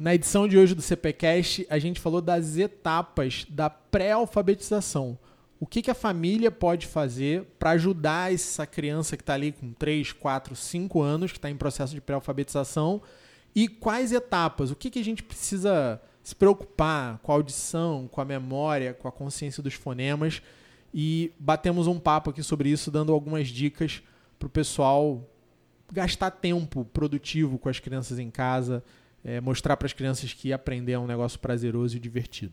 Na edição de hoje do CPCast, a gente falou das etapas da pré-alfabetização. O que, que a família pode fazer para ajudar essa criança que está ali com 3, 4, 5 anos, que está em processo de pré-alfabetização, e quais etapas? O que, que a gente precisa se preocupar com a audição, com a memória, com a consciência dos fonemas. E batemos um papo aqui sobre isso, dando algumas dicas para o pessoal gastar tempo produtivo com as crianças em casa, é, mostrar para as crianças que aprender é um negócio prazeroso e divertido.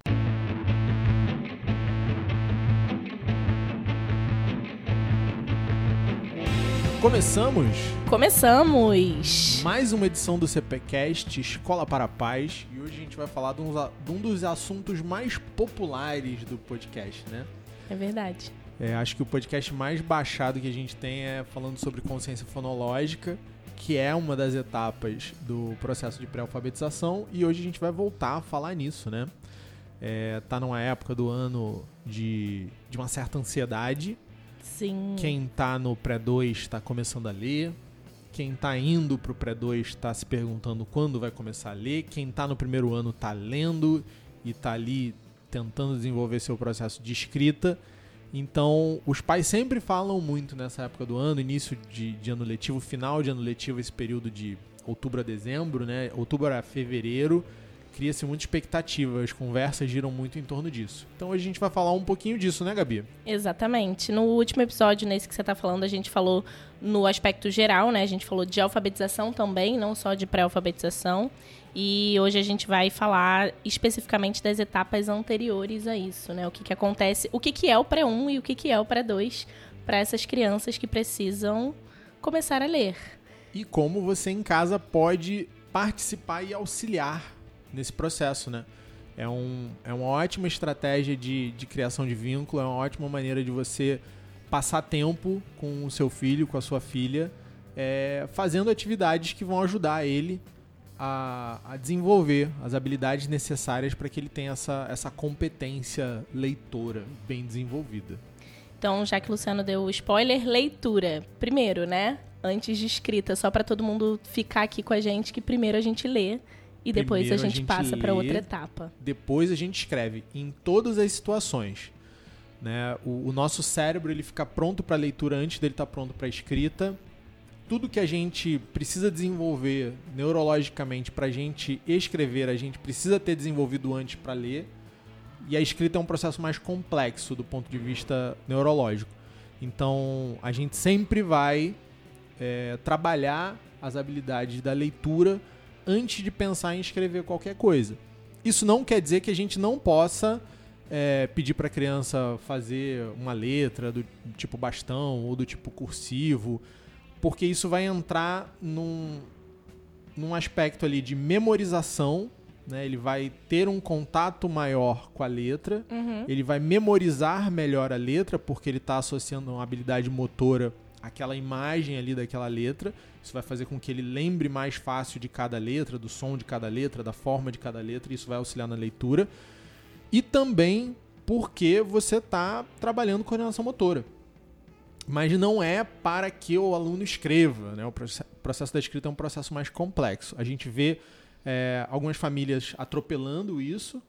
Começamos? Começamos! Mais uma edição do CPCast Escola para a Paz e hoje a gente vai falar de um, dos assuntos mais populares do podcast, né? É verdade. É, acho que o podcast mais baixado que a gente tem é falando sobre consciência fonológica, que é uma das etapas do processo de pré-alfabetização e hoje a gente vai voltar a falar nisso, né? É, tá numa época do ano de, de uma certa ansiedade Sim. Quem tá no pré-2 está começando a ler. Quem tá indo pro pré-2 está se perguntando quando vai começar a ler. Quem tá no primeiro ano tá lendo e tá ali tentando desenvolver seu processo de escrita. Então, os pais sempre falam muito nessa época do ano, início de, de ano letivo, final de ano letivo, esse período de outubro a dezembro, né? Outubro a fevereiro cria-se muita expectativa, as conversas giram muito em torno disso. Então hoje a gente vai falar um pouquinho disso, né, Gabi? Exatamente. No último episódio, nesse que você está falando, a gente falou no aspecto geral, né? A gente falou de alfabetização também, não só de pré-alfabetização. E hoje a gente vai falar especificamente das etapas anteriores a isso, né? O que, que acontece, o que, que é o pré-1 e o que, que é o pré-2 para essas crianças que precisam começar a ler. E como você em casa pode participar e auxiliar nesse processo, né? É, um, é uma ótima estratégia de, de criação de vínculo, é uma ótima maneira de você passar tempo com o seu filho, com a sua filha, é, fazendo atividades que vão ajudar ele a, a desenvolver as habilidades necessárias para que ele tenha essa, essa competência leitora bem desenvolvida. Então, já que o Luciano deu o spoiler, leitura. Primeiro, né? Antes de escrita, só para todo mundo ficar aqui com a gente, que primeiro a gente lê e depois Primeiro a gente, a gente passa para outra etapa. Depois a gente escreve em todas as situações. Né? O, o nosso cérebro ele fica pronto para leitura antes dele estar tá pronto para escrita. Tudo que a gente precisa desenvolver neurologicamente para a gente escrever, a gente precisa ter desenvolvido antes para ler. E a escrita é um processo mais complexo do ponto de vista neurológico. Então a gente sempre vai é, trabalhar as habilidades da leitura antes de pensar em escrever qualquer coisa. Isso não quer dizer que a gente não possa é, pedir para a criança fazer uma letra do tipo bastão ou do tipo cursivo, porque isso vai entrar num, num aspecto ali de memorização. Né? Ele vai ter um contato maior com a letra, uhum. ele vai memorizar melhor a letra, porque ele está associando uma habilidade motora aquela imagem ali daquela letra. Isso vai fazer com que ele lembre mais fácil de cada letra, do som de cada letra, da forma de cada letra, e isso vai auxiliar na leitura. E também porque você está trabalhando coordenação motora. Mas não é para que o aluno escreva. Né? O processo da escrita é um processo mais complexo. A gente vê é, algumas famílias atropelando isso.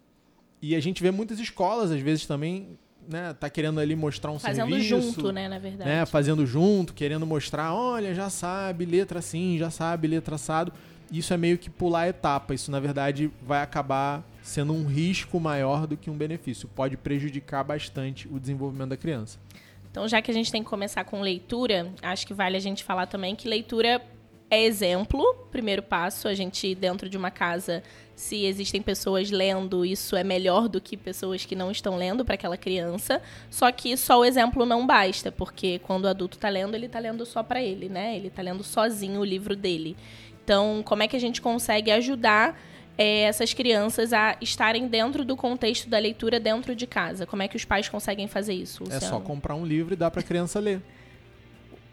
E a gente vê muitas escolas, às vezes, também né, tá querendo ali mostrar um Fazendo serviço. Fazendo junto, né, na verdade. Né, fazendo junto, querendo mostrar, olha, já sabe letra assim, já sabe letra assado. Isso é meio que pular etapa. Isso, na verdade, vai acabar sendo um risco maior do que um benefício. Pode prejudicar bastante o desenvolvimento da criança. Então, já que a gente tem que começar com leitura, acho que vale a gente falar também que leitura é exemplo, primeiro passo. A gente, dentro de uma casa, se existem pessoas lendo, isso é melhor do que pessoas que não estão lendo para aquela criança. Só que só o exemplo não basta, porque quando o adulto está lendo, ele está lendo só para ele, né? Ele está lendo sozinho o livro dele. Então, como é que a gente consegue ajudar é, essas crianças a estarem dentro do contexto da leitura dentro de casa? Como é que os pais conseguem fazer isso? Luciano? É só comprar um livro e dar para a criança ler.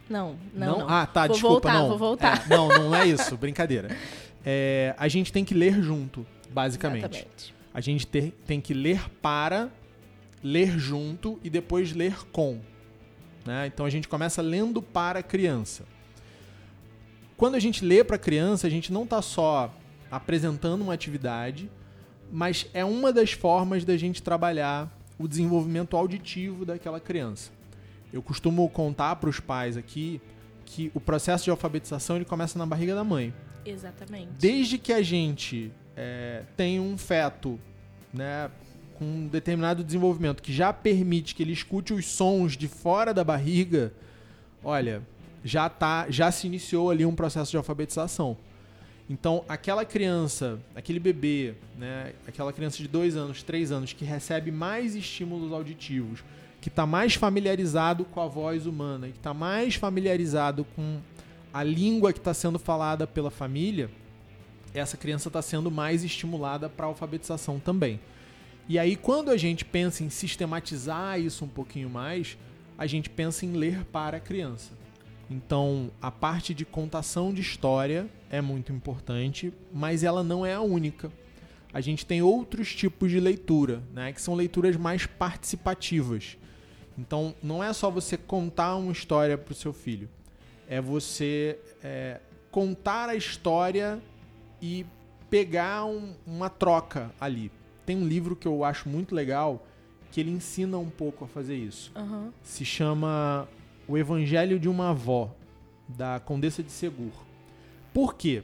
Não, não, não, Ah, tá, vou desculpa, voltar, não. Vou voltar. É, não, não é isso, brincadeira. É, a gente tem que ler junto, basicamente. Exatamente. A gente ter, tem que ler para, ler junto e depois ler com. Né? Então a gente começa lendo para a criança. Quando a gente lê para a criança, a gente não está só apresentando uma atividade, mas é uma das formas da gente trabalhar o desenvolvimento auditivo daquela criança. Eu costumo contar para os pais aqui que o processo de alfabetização ele começa na barriga da mãe. Exatamente. Desde que a gente é, tem um feto, né, com um determinado desenvolvimento que já permite que ele escute os sons de fora da barriga, olha, já tá, já se iniciou ali um processo de alfabetização. Então, aquela criança, aquele bebê, né, aquela criança de dois anos, três anos, que recebe mais estímulos auditivos, que está mais familiarizado com a voz humana, que está mais familiarizado com a língua que está sendo falada pela família, essa criança está sendo mais estimulada para a alfabetização também. E aí, quando a gente pensa em sistematizar isso um pouquinho mais, a gente pensa em ler para a criança. Então, a parte de contação de história é muito importante, mas ela não é a única. A gente tem outros tipos de leitura, né, que são leituras mais participativas. Então, não é só você contar uma história para o seu filho, é você é, contar a história e pegar um, uma troca ali. Tem um livro que eu acho muito legal que ele ensina um pouco a fazer isso. Uhum. Se chama o Evangelho de uma Avó, da Condessa de Segur. Por quê?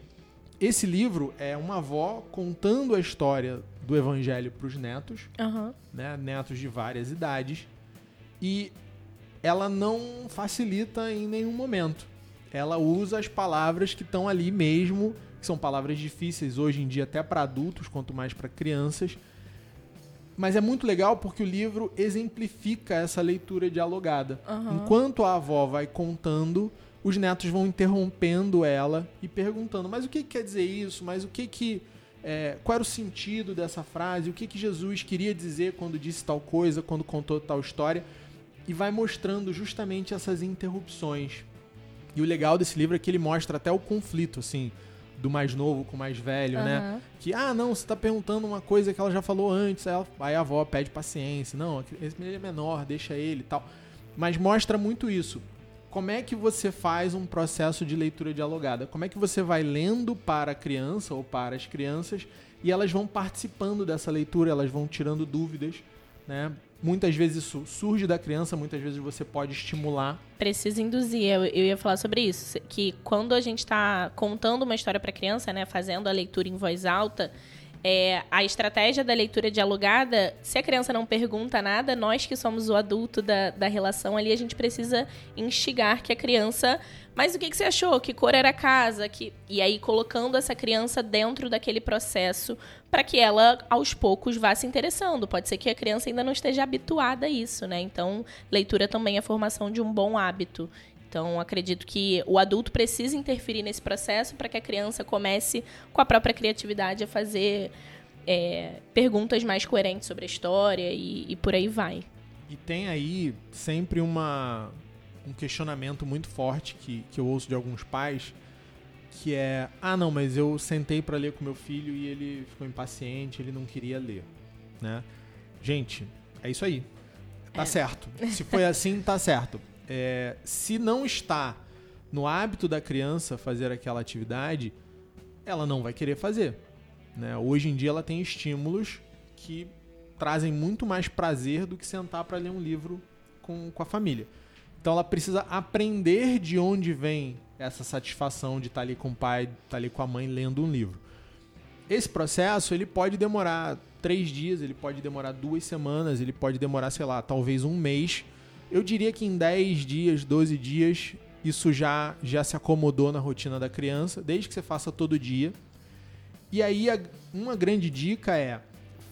Esse livro é uma avó contando a história do Evangelho para os netos, Uhum. né, netos de várias idades, e ela não facilita em nenhum momento. Ela usa as palavras que estão ali mesmo, que são palavras difíceis hoje em dia até para adultos, quanto mais para crianças. Mas é muito legal porque o livro exemplifica essa leitura dialogada. Uhum. Enquanto a avó vai contando, os netos vão interrompendo ela e perguntando: mas o que, que quer dizer isso? Mas o que que é, qual era o sentido dessa frase? O que que Jesus queria dizer quando disse tal coisa, quando contou tal história? E vai mostrando justamente essas interrupções. E o legal desse livro é que ele mostra até o conflito, assim, do mais novo com o mais velho, né? Aham. Que, ah, não, você tá perguntando uma coisa que ela já falou antes. Aí, ela- aí a avó pede paciência. Não, esse menino é menor, deixa ele e tal. Mas mostra muito isso. Como é que você faz um processo de leitura dialogada? Como é que você vai lendo para a criança ou para as crianças e elas vão participando dessa leitura, elas vão tirando dúvidas, né? Muitas vezes isso surge da criança, muitas vezes você pode estimular. Precisa induzir. Eu, eu ia falar sobre isso. Que quando a gente está contando uma história para criança, né, fazendo a leitura em voz alta, é, a estratégia da leitura dialogada, se a criança não pergunta nada, nós que somos o adulto da, da relação ali, a gente precisa instigar que a criança. Mas o que, que você achou? Que cor era a casa? Que... E aí colocando essa criança dentro daquele processo para que ela, aos poucos, vá se interessando. Pode ser que a criança ainda não esteja habituada a isso, né? Então, leitura também é formação de um bom hábito. Então, acredito que o adulto precisa interferir nesse processo para que a criança comece, com a própria criatividade, a fazer é, perguntas mais coerentes sobre a história e, e por aí vai. E tem aí sempre uma, um questionamento muito forte que, que eu ouço de alguns pais, que é, ah não, mas eu sentei para ler com meu filho e ele ficou impaciente, ele não queria ler, né? Gente, é isso aí. Tá certo. Se foi assim, tá certo. É, se não está no hábito da criança fazer aquela atividade, ela não vai querer fazer. Né? Hoje em dia ela tem estímulos que trazem muito mais prazer do que sentar para ler um livro com, com a família. Então ela precisa aprender de onde vem essa satisfação de estar ali com o pai, estar ali com a mãe lendo um livro. Esse processo ele pode demorar três dias, ele pode demorar duas semanas, ele pode demorar, sei lá, talvez um mês. Eu diria que em 10 dias, 12 dias, isso já, já se acomodou na rotina da criança, desde que você faça todo dia. E aí, a- uma grande dica é: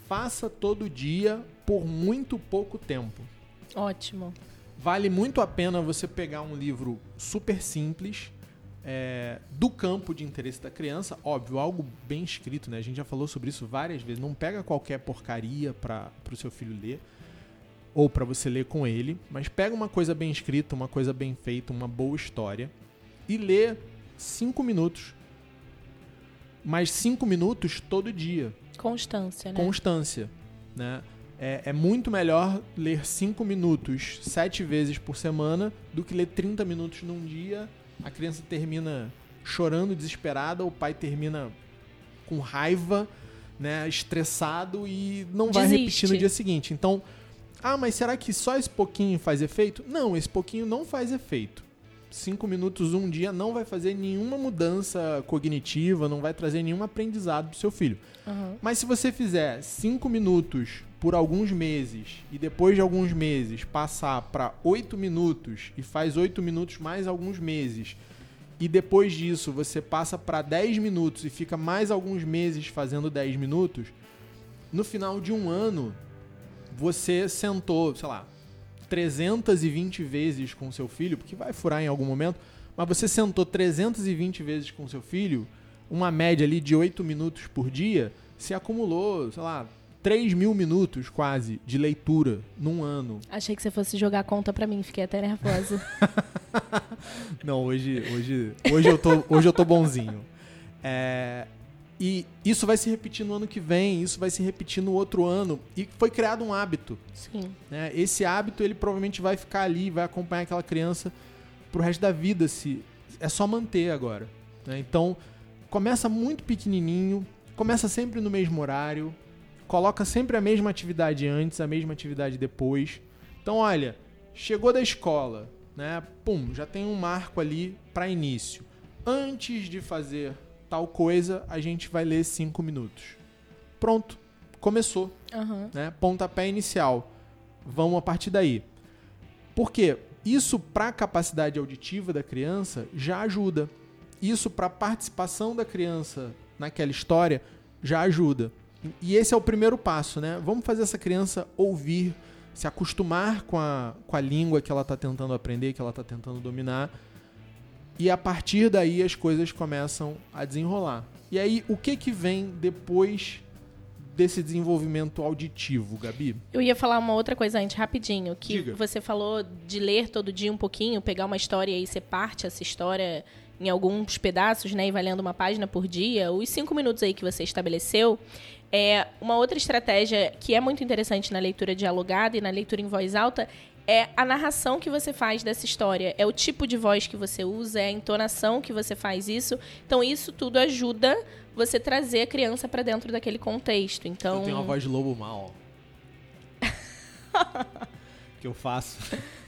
faça todo dia por muito pouco tempo. Ótimo. Vale muito a pena você pegar um livro super simples, é, do campo de interesse da criança, óbvio, algo bem escrito, né? A gente já falou sobre isso várias vezes. Não pega qualquer porcaria para o seu filho ler ou para você ler com ele, mas pega uma coisa bem escrita, uma coisa bem feita, uma boa história e lê cinco minutos. Mas cinco minutos todo dia Constância, né? constância, né? É, é muito melhor ler 5 minutos sete vezes por semana do que ler 30 minutos num dia. A criança termina chorando desesperada, o pai termina com raiva, né, estressado e não vai Desiste. repetir no dia seguinte. Então, ah, mas será que só esse pouquinho faz efeito? Não, esse pouquinho não faz efeito. Cinco minutos um dia não vai fazer nenhuma mudança cognitiva, não vai trazer nenhum aprendizado pro seu filho. Aham. Mas se você fizer cinco minutos por alguns meses e depois de alguns meses passar para oito minutos e faz oito minutos mais alguns meses e depois disso você passa para 10 minutos e fica mais alguns meses fazendo 10 minutos, no final de um ano você sentou, sei lá, 320 vezes com seu filho, porque vai furar em algum momento, mas você sentou 320 vezes com seu filho, uma média ali de 8 minutos por dia, se acumulou, sei lá, 3 mil minutos quase de leitura num ano. Achei que você fosse jogar conta pra mim, fiquei até nervosa. Não, hoje, hoje, hoje, eu, tô, hoje eu tô bonzinho. É, e isso vai se repetir no ano que vem, isso vai se repetir no outro ano. E foi criado um hábito. Sim. né? Esse hábito ele provavelmente vai ficar ali, vai acompanhar aquela criança pro resto da vida. Se é só manter agora. né? Então começa muito pequenininho, começa sempre no mesmo horário, coloca sempre a mesma atividade antes, a mesma atividade depois. Então olha, chegou da escola, né? Pum, já tem um marco ali para início. Antes de fazer tal coisa, a gente vai ler cinco minutos. Pronto, começou Aham. né? Pontapé inicial. Vamos a partir daí. Por quê? Isso para a capacidade auditiva da criança já ajuda. Isso para a participação da criança naquela história já ajuda. E esse é o primeiro passo, né? Vamos fazer essa criança ouvir, se acostumar com a, com a língua que ela está tentando aprender, que ela está tentando dominar. E a partir daí as coisas começam a desenrolar. E aí, o que que vem depois desse desenvolvimento auditivo, Gabi? Eu ia falar uma outra coisa antes, rapidinho. Que Diga. você falou de ler todo dia um pouquinho, pegar uma história e ser parte essa história em alguns pedaços, né? E vai lendo uma página por dia. Os cinco minutos aí que você estabeleceu. É uma outra estratégia que é muito interessante na leitura dialogada e na leitura em voz alta é a narração que você faz dessa história. É o tipo de voz que você usa, é a entonação que você faz isso. Então, isso tudo ajuda você trazer a criança para dentro daquele contexto. Então, Eu tenho uma voz de lobo mal. que eu faço.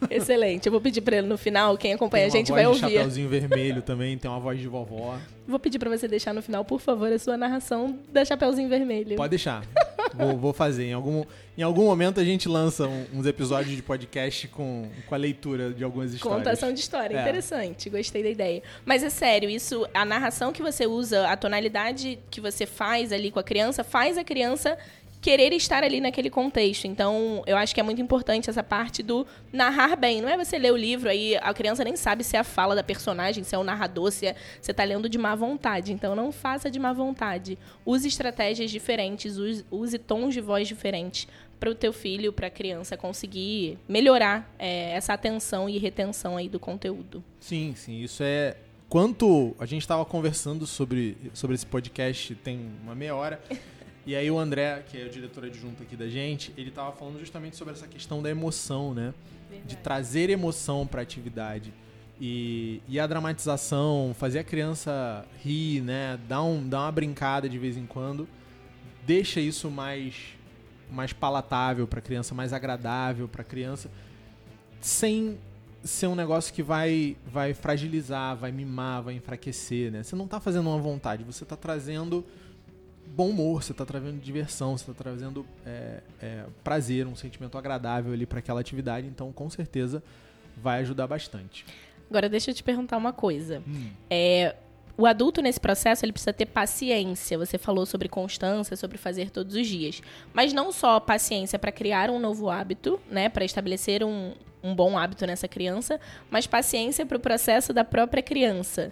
Excelente. Eu vou pedir pra ele no final, quem acompanha Tem a gente uma vai voz de ouvir. chapeuzinho vermelho também, tem uma voz de vovó. Vou pedir pra você deixar no final, por favor, a sua narração da Chapeuzinho Vermelho. Pode deixar. vou, vou fazer. Em algum, em algum momento a gente lança um- uns episódios de podcast com, com a leitura de algumas histórias. Contação de história, É. interessante, gostei da ideia. Mas é sério, isso, a narração que você usa, a tonalidade que você faz ali com a criança, faz a criança querer estar ali naquele contexto. Então, eu acho que é muito importante essa parte do narrar bem. Não é você ler o livro aí, a criança nem sabe se é a fala da personagem, se é o narrador, se é, você tá lendo de má vontade. Então, não faça de má vontade. Use estratégias diferentes, use, use tons de voz diferentes para o teu filho, para a criança conseguir melhorar é, essa atenção e retenção aí do conteúdo. Sim, sim. Isso é. Quanto a gente estava conversando sobre, sobre esse podcast tem uma meia hora. E aí o André, que é o diretor adjunto aqui da gente, ele estava falando justamente sobre essa questão da emoção, né? De trazer emoção para a atividade. E, e a dramatização, fazer a criança rir, né? Dar, um, dar uma brincada de vez em quando, deixa isso mais, mais palatável para a criança, mais agradável para a criança, sem ser um negócio que vai, vai fragilizar, vai mimar, vai enfraquecer, né? Você não tá fazendo uma vontade, você tá trazendo bom humor, você tá trazendo diversão, você tá trazendo é, é, prazer, um sentimento agradável ali para aquela atividade, então com certeza vai ajudar bastante. Agora, deixa eu te perguntar uma coisa. Hum. É, o adulto nesse processo ele precisa ter paciência. Você falou sobre constância, sobre fazer todos os dias, mas não só paciência para criar um novo hábito, né, para estabelecer um, um bom hábito nessa criança, mas paciência para o processo da própria criança.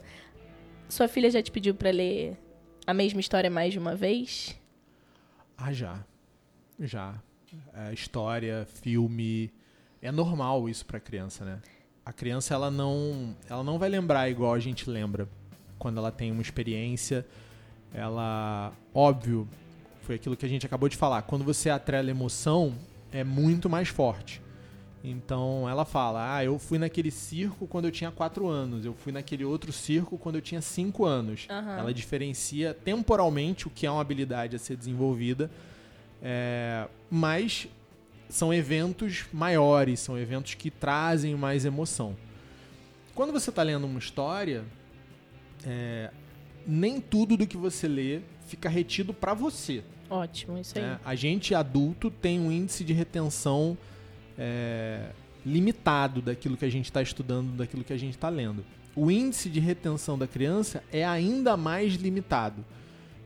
Sua filha já te pediu para ler a mesma história mais de uma vez? Ah, já. Já. É, história, filme. É normal isso pra criança, né? A criança, ela não, ela não vai lembrar igual a gente lembra. Quando ela tem uma experiência, ela. Óbvio, foi aquilo que a gente acabou de falar. Quando você atrela emoção, é muito mais forte. Então ela fala: Ah, eu fui naquele circo quando eu tinha 4 anos, eu fui naquele outro circo quando eu tinha 5 anos. Aham. Ela diferencia temporalmente o que é uma habilidade a ser desenvolvida, é, mas são eventos maiores, são eventos que trazem mais emoção. Quando você está lendo uma história, é, nem tudo do que você lê fica retido para você. Ótimo, isso aí. né? A gente adulto tem um índice de retenção é, limitado daquilo que a gente está estudando, daquilo que a gente está lendo. O índice de retenção da criança é ainda mais limitado.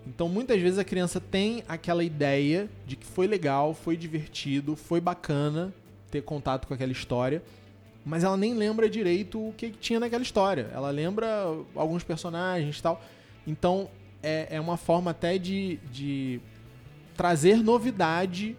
Então, muitas vezes a criança tem aquela ideia de que foi legal, foi divertido, foi bacana ter contato com aquela história, mas ela nem lembra direito o que tinha naquela história. Ela lembra alguns personagens e tal. Então, é, é uma forma até de, de trazer novidade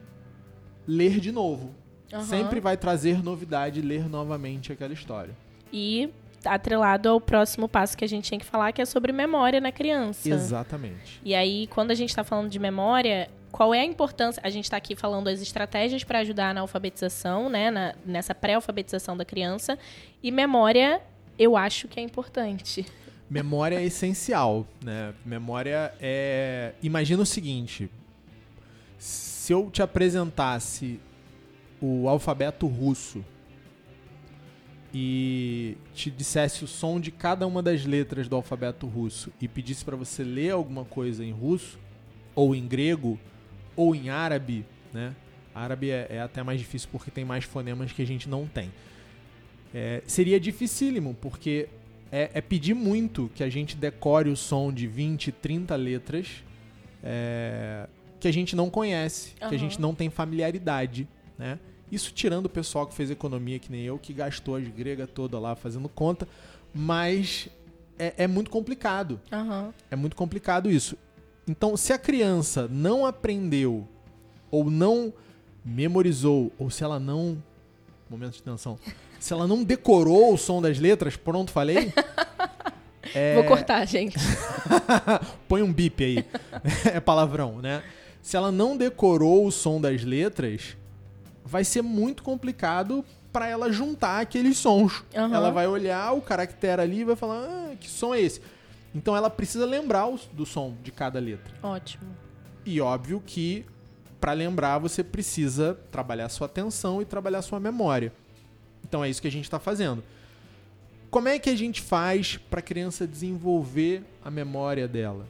ler de novo. Sempre vai trazer novidade ler novamente aquela história. E atrelado ao próximo passo que a gente tinha que falar, que é sobre memória na criança. Exatamente. E aí, quando a gente está falando de memória, qual é a importância? A gente está aqui falando as estratégias para ajudar na alfabetização, né? na- nessa pré-alfabetização da criança. E memória, eu acho que é importante. Memória é essencial, né? Memória é. Imagina o seguinte: se eu te apresentasse o alfabeto russo e te dissesse o som de cada uma das letras do alfabeto russo e pedisse para você ler alguma coisa em russo ou em grego ou em árabe, né? Árabe é, é até mais difícil porque tem mais fonemas que a gente não tem. É, seria dificílimo, porque é, é pedir muito que a gente decore o som de 20, 30 letras é, que a gente não conhece, que a gente não tem familiaridade, né? Isso tirando o pessoal que fez economia, que nem eu, que gastou as gregas toda lá fazendo conta, mas é, é muito complicado. Aham. É muito complicado isso. Então, se a criança não aprendeu, ou não memorizou, ou se ela não. Momento de tensão. Se ela não decorou o som das letras, pronto, falei. É, Vou cortar, gente. Põe um bip aí. é palavrão, né? Se ela não decorou o som das letras, vai ser muito complicado para ela juntar aqueles sons. Aham. Ela vai olhar o caractere ali e vai falar: ah, que som é esse? Então ela precisa lembrar o- do som de cada letra. Ótimo. E óbvio que para lembrar você precisa trabalhar sua atenção e trabalhar sua memória. Então é isso que a gente está fazendo. Como é que a gente faz para a criança desenvolver a memória dela?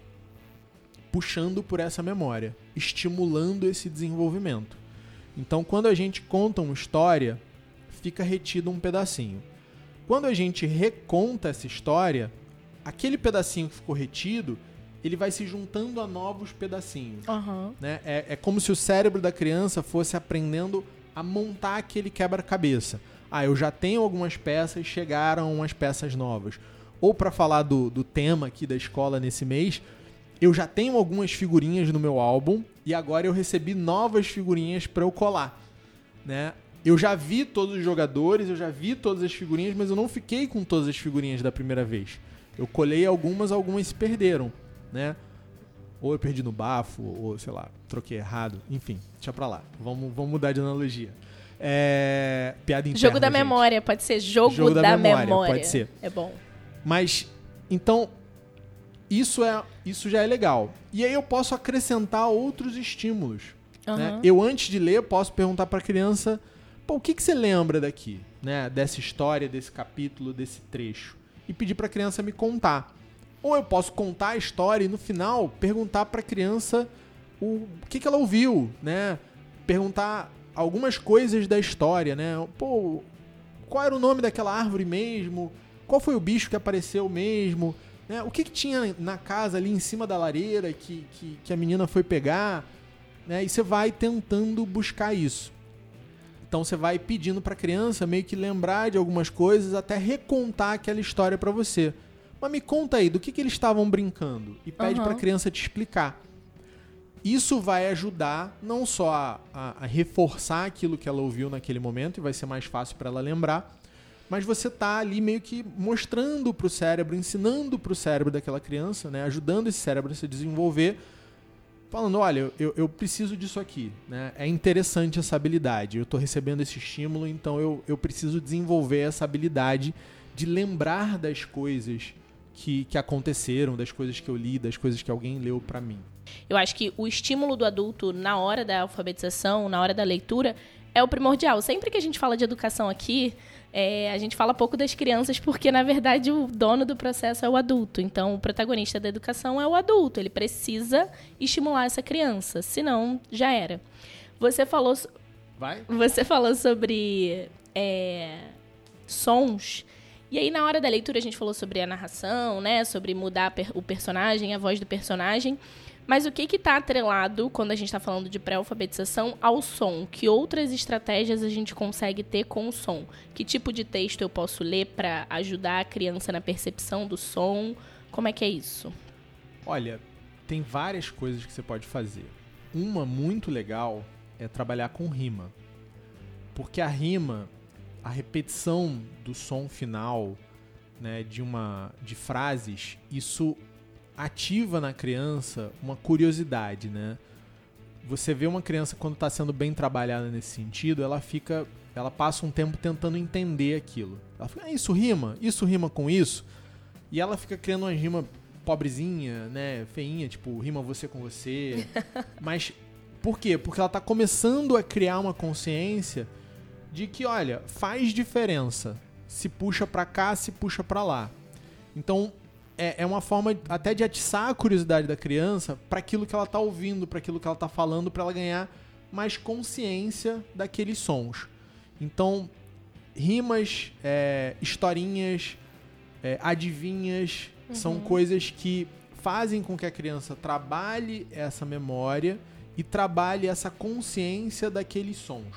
Puxando por essa memória, estimulando esse desenvolvimento. Então, quando a gente conta uma história, fica retido um pedacinho. Quando a gente reconta essa história, aquele pedacinho que ficou retido, ele vai se juntando a novos pedacinhos. Aham. né? É, é como se o cérebro da criança fosse aprendendo a montar aquele quebra-cabeça. Ah, eu já tenho algumas peças, chegaram umas peças novas. Ou para falar do, do tema aqui da escola nesse mês, eu já tenho algumas figurinhas no meu álbum e agora eu recebi novas figurinhas para eu colar, né? Eu já vi todos os jogadores, eu já vi todas as figurinhas, mas eu não fiquei com todas as figurinhas da primeira vez. Eu colei algumas, algumas se perderam, né? Ou eu perdi no bafo, ou sei lá, troquei errado. Enfim, deixa pra lá. Vamos, vamos mudar de analogia. É... Piada interna, Jogo da gente. memória, pode ser jogo, Jogo da da, memória, memória. pode ser. É bom. Mas, então, isso, é, isso já é legal. E aí eu posso acrescentar outros estímulos. né? Aham. Eu, antes de ler, posso perguntar pra criança: Pô, o que, que você lembra daqui? Né? Dessa história, desse capítulo, desse trecho. E pedir pra criança me contar. Ou eu posso contar a história e no final perguntar pra criança o, o que, que ela ouviu, né? Perguntar algumas coisas da história, né? Pô, qual era o nome daquela árvore mesmo? Qual foi o bicho que apareceu mesmo? Né? O que, que tinha na casa ali em cima da lareira que, que, que a menina foi pegar? Né? E você vai tentando buscar isso. Então você vai pedindo para a criança meio que lembrar de algumas coisas até recontar aquela história para você. Mas me conta aí, do que, que eles estavam brincando? E pede Aham. para a criança te explicar. Isso vai ajudar não só a, a- a reforçar aquilo que ela ouviu naquele momento e vai ser mais fácil para ela lembrar, mas você tá ali meio que mostrando pro cérebro, ensinando pro cérebro daquela criança, né, ajudando esse cérebro a se desenvolver falando, olha, eu, eu preciso disso aqui, né? É interessante essa habilidade. Eu estou recebendo esse estímulo, então eu, eu preciso desenvolver essa habilidade de lembrar das coisas que, que aconteceram, das coisas que eu li, das coisas que alguém leu para mim. Eu acho que o estímulo do adulto na hora da alfabetização, na hora da leitura, é o primordial. Sempre que a gente fala de educação aqui, é, a gente fala pouco das crianças porque, na verdade, o dono do processo é o adulto. Então, o protagonista da educação é o adulto. Ele precisa estimular essa criança, senão já era. Você falou. Vai? Você falou sobre é, sons. E aí, na hora da leitura, a gente falou sobre a narração, né? Sobre mudar o personagem, a voz do personagem. Mas o que está atrelado, quando a gente está falando de pré-alfabetização, ao som? Que outras estratégias a gente consegue ter com o som? Que tipo de texto eu posso ler para ajudar a criança na percepção do som? Como é que é isso? Olha, tem várias coisas que você pode fazer. Uma muito legal é trabalhar com rima. Porque a rima, a repetição do som final, né, de uma de frases, isso ativa na criança uma curiosidade, né? Você vê uma criança quando está sendo bem trabalhada nesse sentido, ela fica, ela passa um tempo tentando entender aquilo. Ela fica, ah, isso rima, isso rima com isso, e ela fica criando uma rima pobrezinha, né, feinha, tipo rima você com você. Mas por quê? Porque ela está começando a criar uma consciência de que, olha, faz diferença. Se puxa para cá, se puxa para lá. Então, é, é uma forma até de atiçar a curiosidade da criança para aquilo que ela está ouvindo, para aquilo que ela está falando, para ela ganhar mais consciência daqueles sons. Então, rimas, é, historinhas, é, adivinhas, uhum. são coisas que fazem com que a criança trabalhe essa memória e trabalhe essa consciência daqueles sons.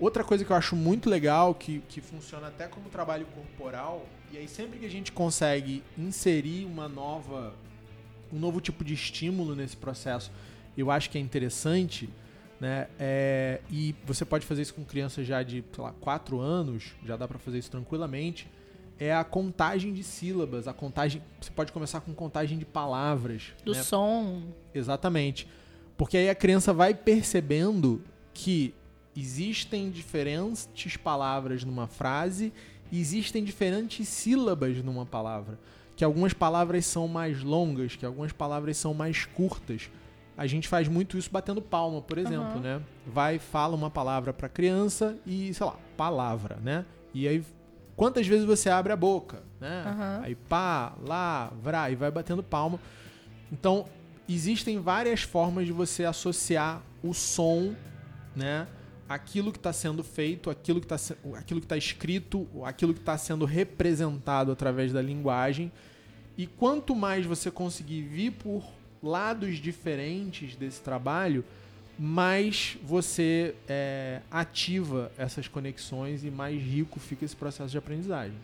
Outra coisa que eu acho muito legal, que, que funciona até como trabalho corporal, e aí sempre que a gente consegue inserir uma nova um novo tipo de estímulo nesse processo, eu acho que é interessante, né? É, e você pode fazer isso com crianças já de, sei lá, 4 anos, já dá para fazer isso tranquilamente. É a contagem de sílabas, a contagem, você pode começar com contagem de palavras, do né? som. Exatamente. Porque aí a criança vai percebendo que existem diferentes palavras numa frase existem diferentes sílabas numa palavra. Que algumas palavras são mais longas, que algumas palavras são mais curtas. A gente faz muito isso batendo palma, por exemplo, uhum. né? Vai, fala uma palavra para criança e, sei lá, palavra, né? E aí, quantas vezes você abre a boca, né? Uhum. Aí, palavra, e vai batendo palma. Então, existem várias formas de você associar o som, né? Aquilo que está sendo feito, aquilo que está aquilo que tá escrito, aquilo que está sendo representado através da linguagem. E quanto mais você conseguir vir por lados diferentes desse trabalho, mais você é, ativa essas conexões e mais rico fica esse processo de aprendizagem.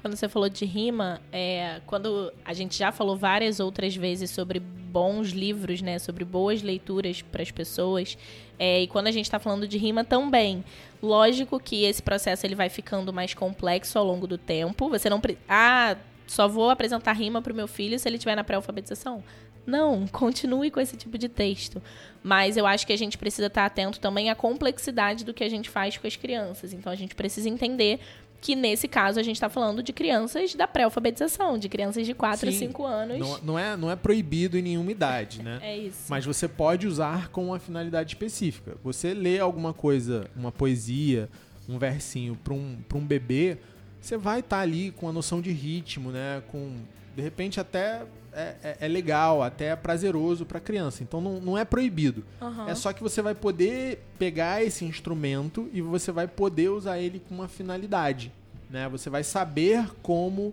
Quando você falou de rima, é, quando a gente já falou várias outras vezes sobre bons livros, né, sobre boas leituras para as pessoas, é, e quando a gente está falando de rima também, lógico que esse processo ele vai ficando mais complexo ao longo do tempo. Você não ah só vou apresentar rima para o meu filho se ele estiver na pré-alfabetização. Não, continue com esse tipo de texto. Mas eu acho que a gente precisa estar atento também à complexidade do que a gente faz com as crianças. Então a gente precisa entender que nesse caso a gente está falando de crianças da pré-alfabetização, de crianças de 4 Sim, a 5 anos. Não, não, é, não é proibido em nenhuma idade, né? é isso. Mas você pode usar com uma finalidade específica. Você lê alguma coisa, uma poesia, um versinho para um, um bebê, você vai estar tá ali com a noção de ritmo, né? Com, de repente, até é, é, é, legal, até é prazeroso para criança. Então não, não é proibido. Uhum. É só que você vai poder pegar esse instrumento e você vai poder usar ele com uma finalidade. Né? Você vai saber como,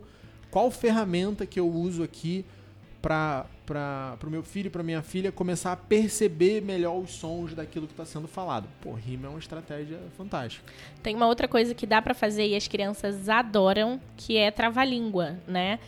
qual ferramenta que eu uso aqui para o meu filho e para minha filha começar a perceber melhor os sons daquilo que está sendo falado. Pô, rima é uma estratégia fantástica. Tem uma outra coisa que dá para fazer e as crianças adoram, que é trava-língua, né?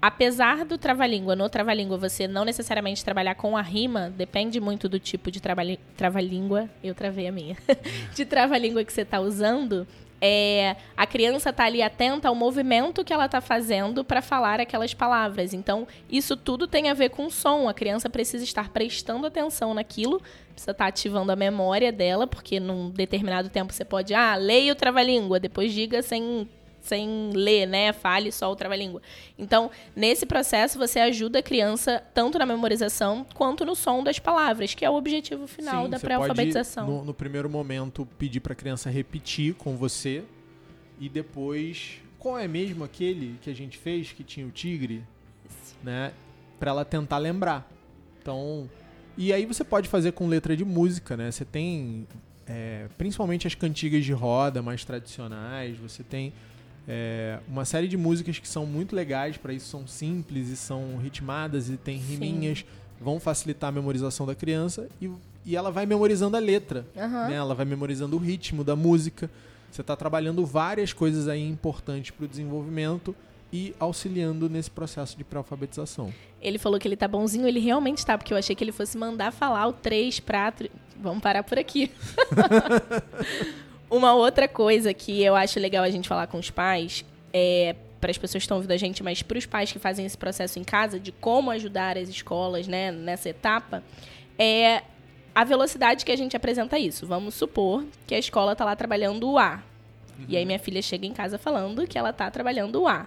Apesar do trava-língua, no trava-língua você não necessariamente trabalhar com a rima, depende muito do tipo de trava-língua, eu travei a minha, de trava-língua que você está usando, é, a criança está ali atenta ao movimento que ela está fazendo para falar aquelas palavras. Então, isso tudo tem a ver com som. A criança precisa estar prestando atenção naquilo, precisa estar tá ativando a memória dela, porque num determinado tempo você pode, ah, leia o trava-língua, depois diga sem sem ler, né? Fale só o trava-língua. Então, nesse processo, você ajuda a criança tanto na memorização quanto no som das palavras, que é o objetivo final Sim, da pré-alfabetização. No, no primeiro momento, pedir para a criança repetir com você e depois. Qual é mesmo aquele que a gente fez que tinha o tigre? Né? Para ela tentar lembrar. Então. E aí você pode fazer com letra de música, né? Você tem é, principalmente as cantigas de roda mais tradicionais, você tem é, uma série de músicas que são muito legais para isso, são simples e são ritmadas e tem riminhas, Sim. vão facilitar a memorização da criança e, e ela vai memorizando a letra, uhum. né? ela vai memorizando o ritmo da música. Você está trabalhando várias coisas aí importantes para o desenvolvimento e auxiliando nesse processo de pré-alfabetização. Ele falou que ele tá bonzinho, ele realmente tá, porque eu achei que ele fosse mandar falar o três pratos. Vamos parar por aqui. Uma outra coisa que eu acho legal a gente falar com os pais é para as pessoas que estão ouvindo a gente, mas para os pais que fazem esse processo em casa de como ajudar as escolas, né, nessa etapa, é a velocidade que a gente apresenta isso. Vamos supor que a escola está lá trabalhando o A. Uhum. E aí minha filha chega em casa falando que ela está trabalhando o A.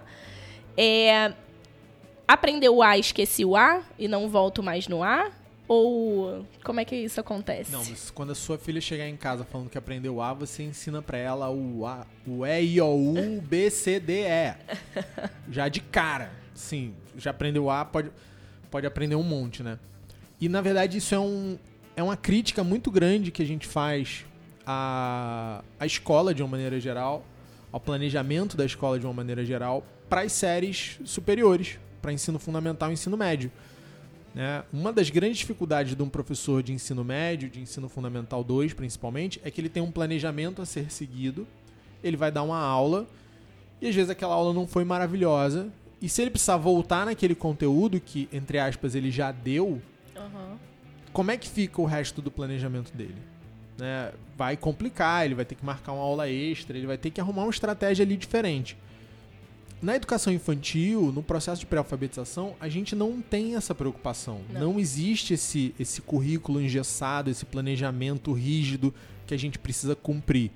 É, aprendeu o A, esqueci o A e não volto mais no A? Ou como é que isso acontece? Não, quando a sua filha chegar em casa falando que aprendeu A, você ensina para ela o A, o E, I, O, U, B, C, D, E. Já de cara. Sim, já aprendeu A, pode, pode aprender um monte, né? E na verdade isso é, um, é uma crítica muito grande que a gente faz à, à escola de uma maneira geral, ao planejamento da escola de uma maneira geral, para as séries superiores, para ensino fundamental e ensino médio né? Uma das grandes dificuldades de um professor de ensino médio, de ensino fundamental 2 principalmente, é que ele tem um planejamento a ser seguido, ele vai dar uma aula e às vezes aquela aula não foi maravilhosa. E se ele precisar voltar naquele conteúdo que, entre aspas, ele já deu, uhum. como é que fica o resto do planejamento dele? Né? Vai complicar, ele vai ter que marcar uma aula extra, ele vai ter que arrumar uma estratégia ali diferente. Na educação infantil, no processo de pré-alfabetização, a gente não tem essa preocupação. Não. não, existe esse, esse currículo engessado, esse planejamento rígido que a gente precisa cumprir.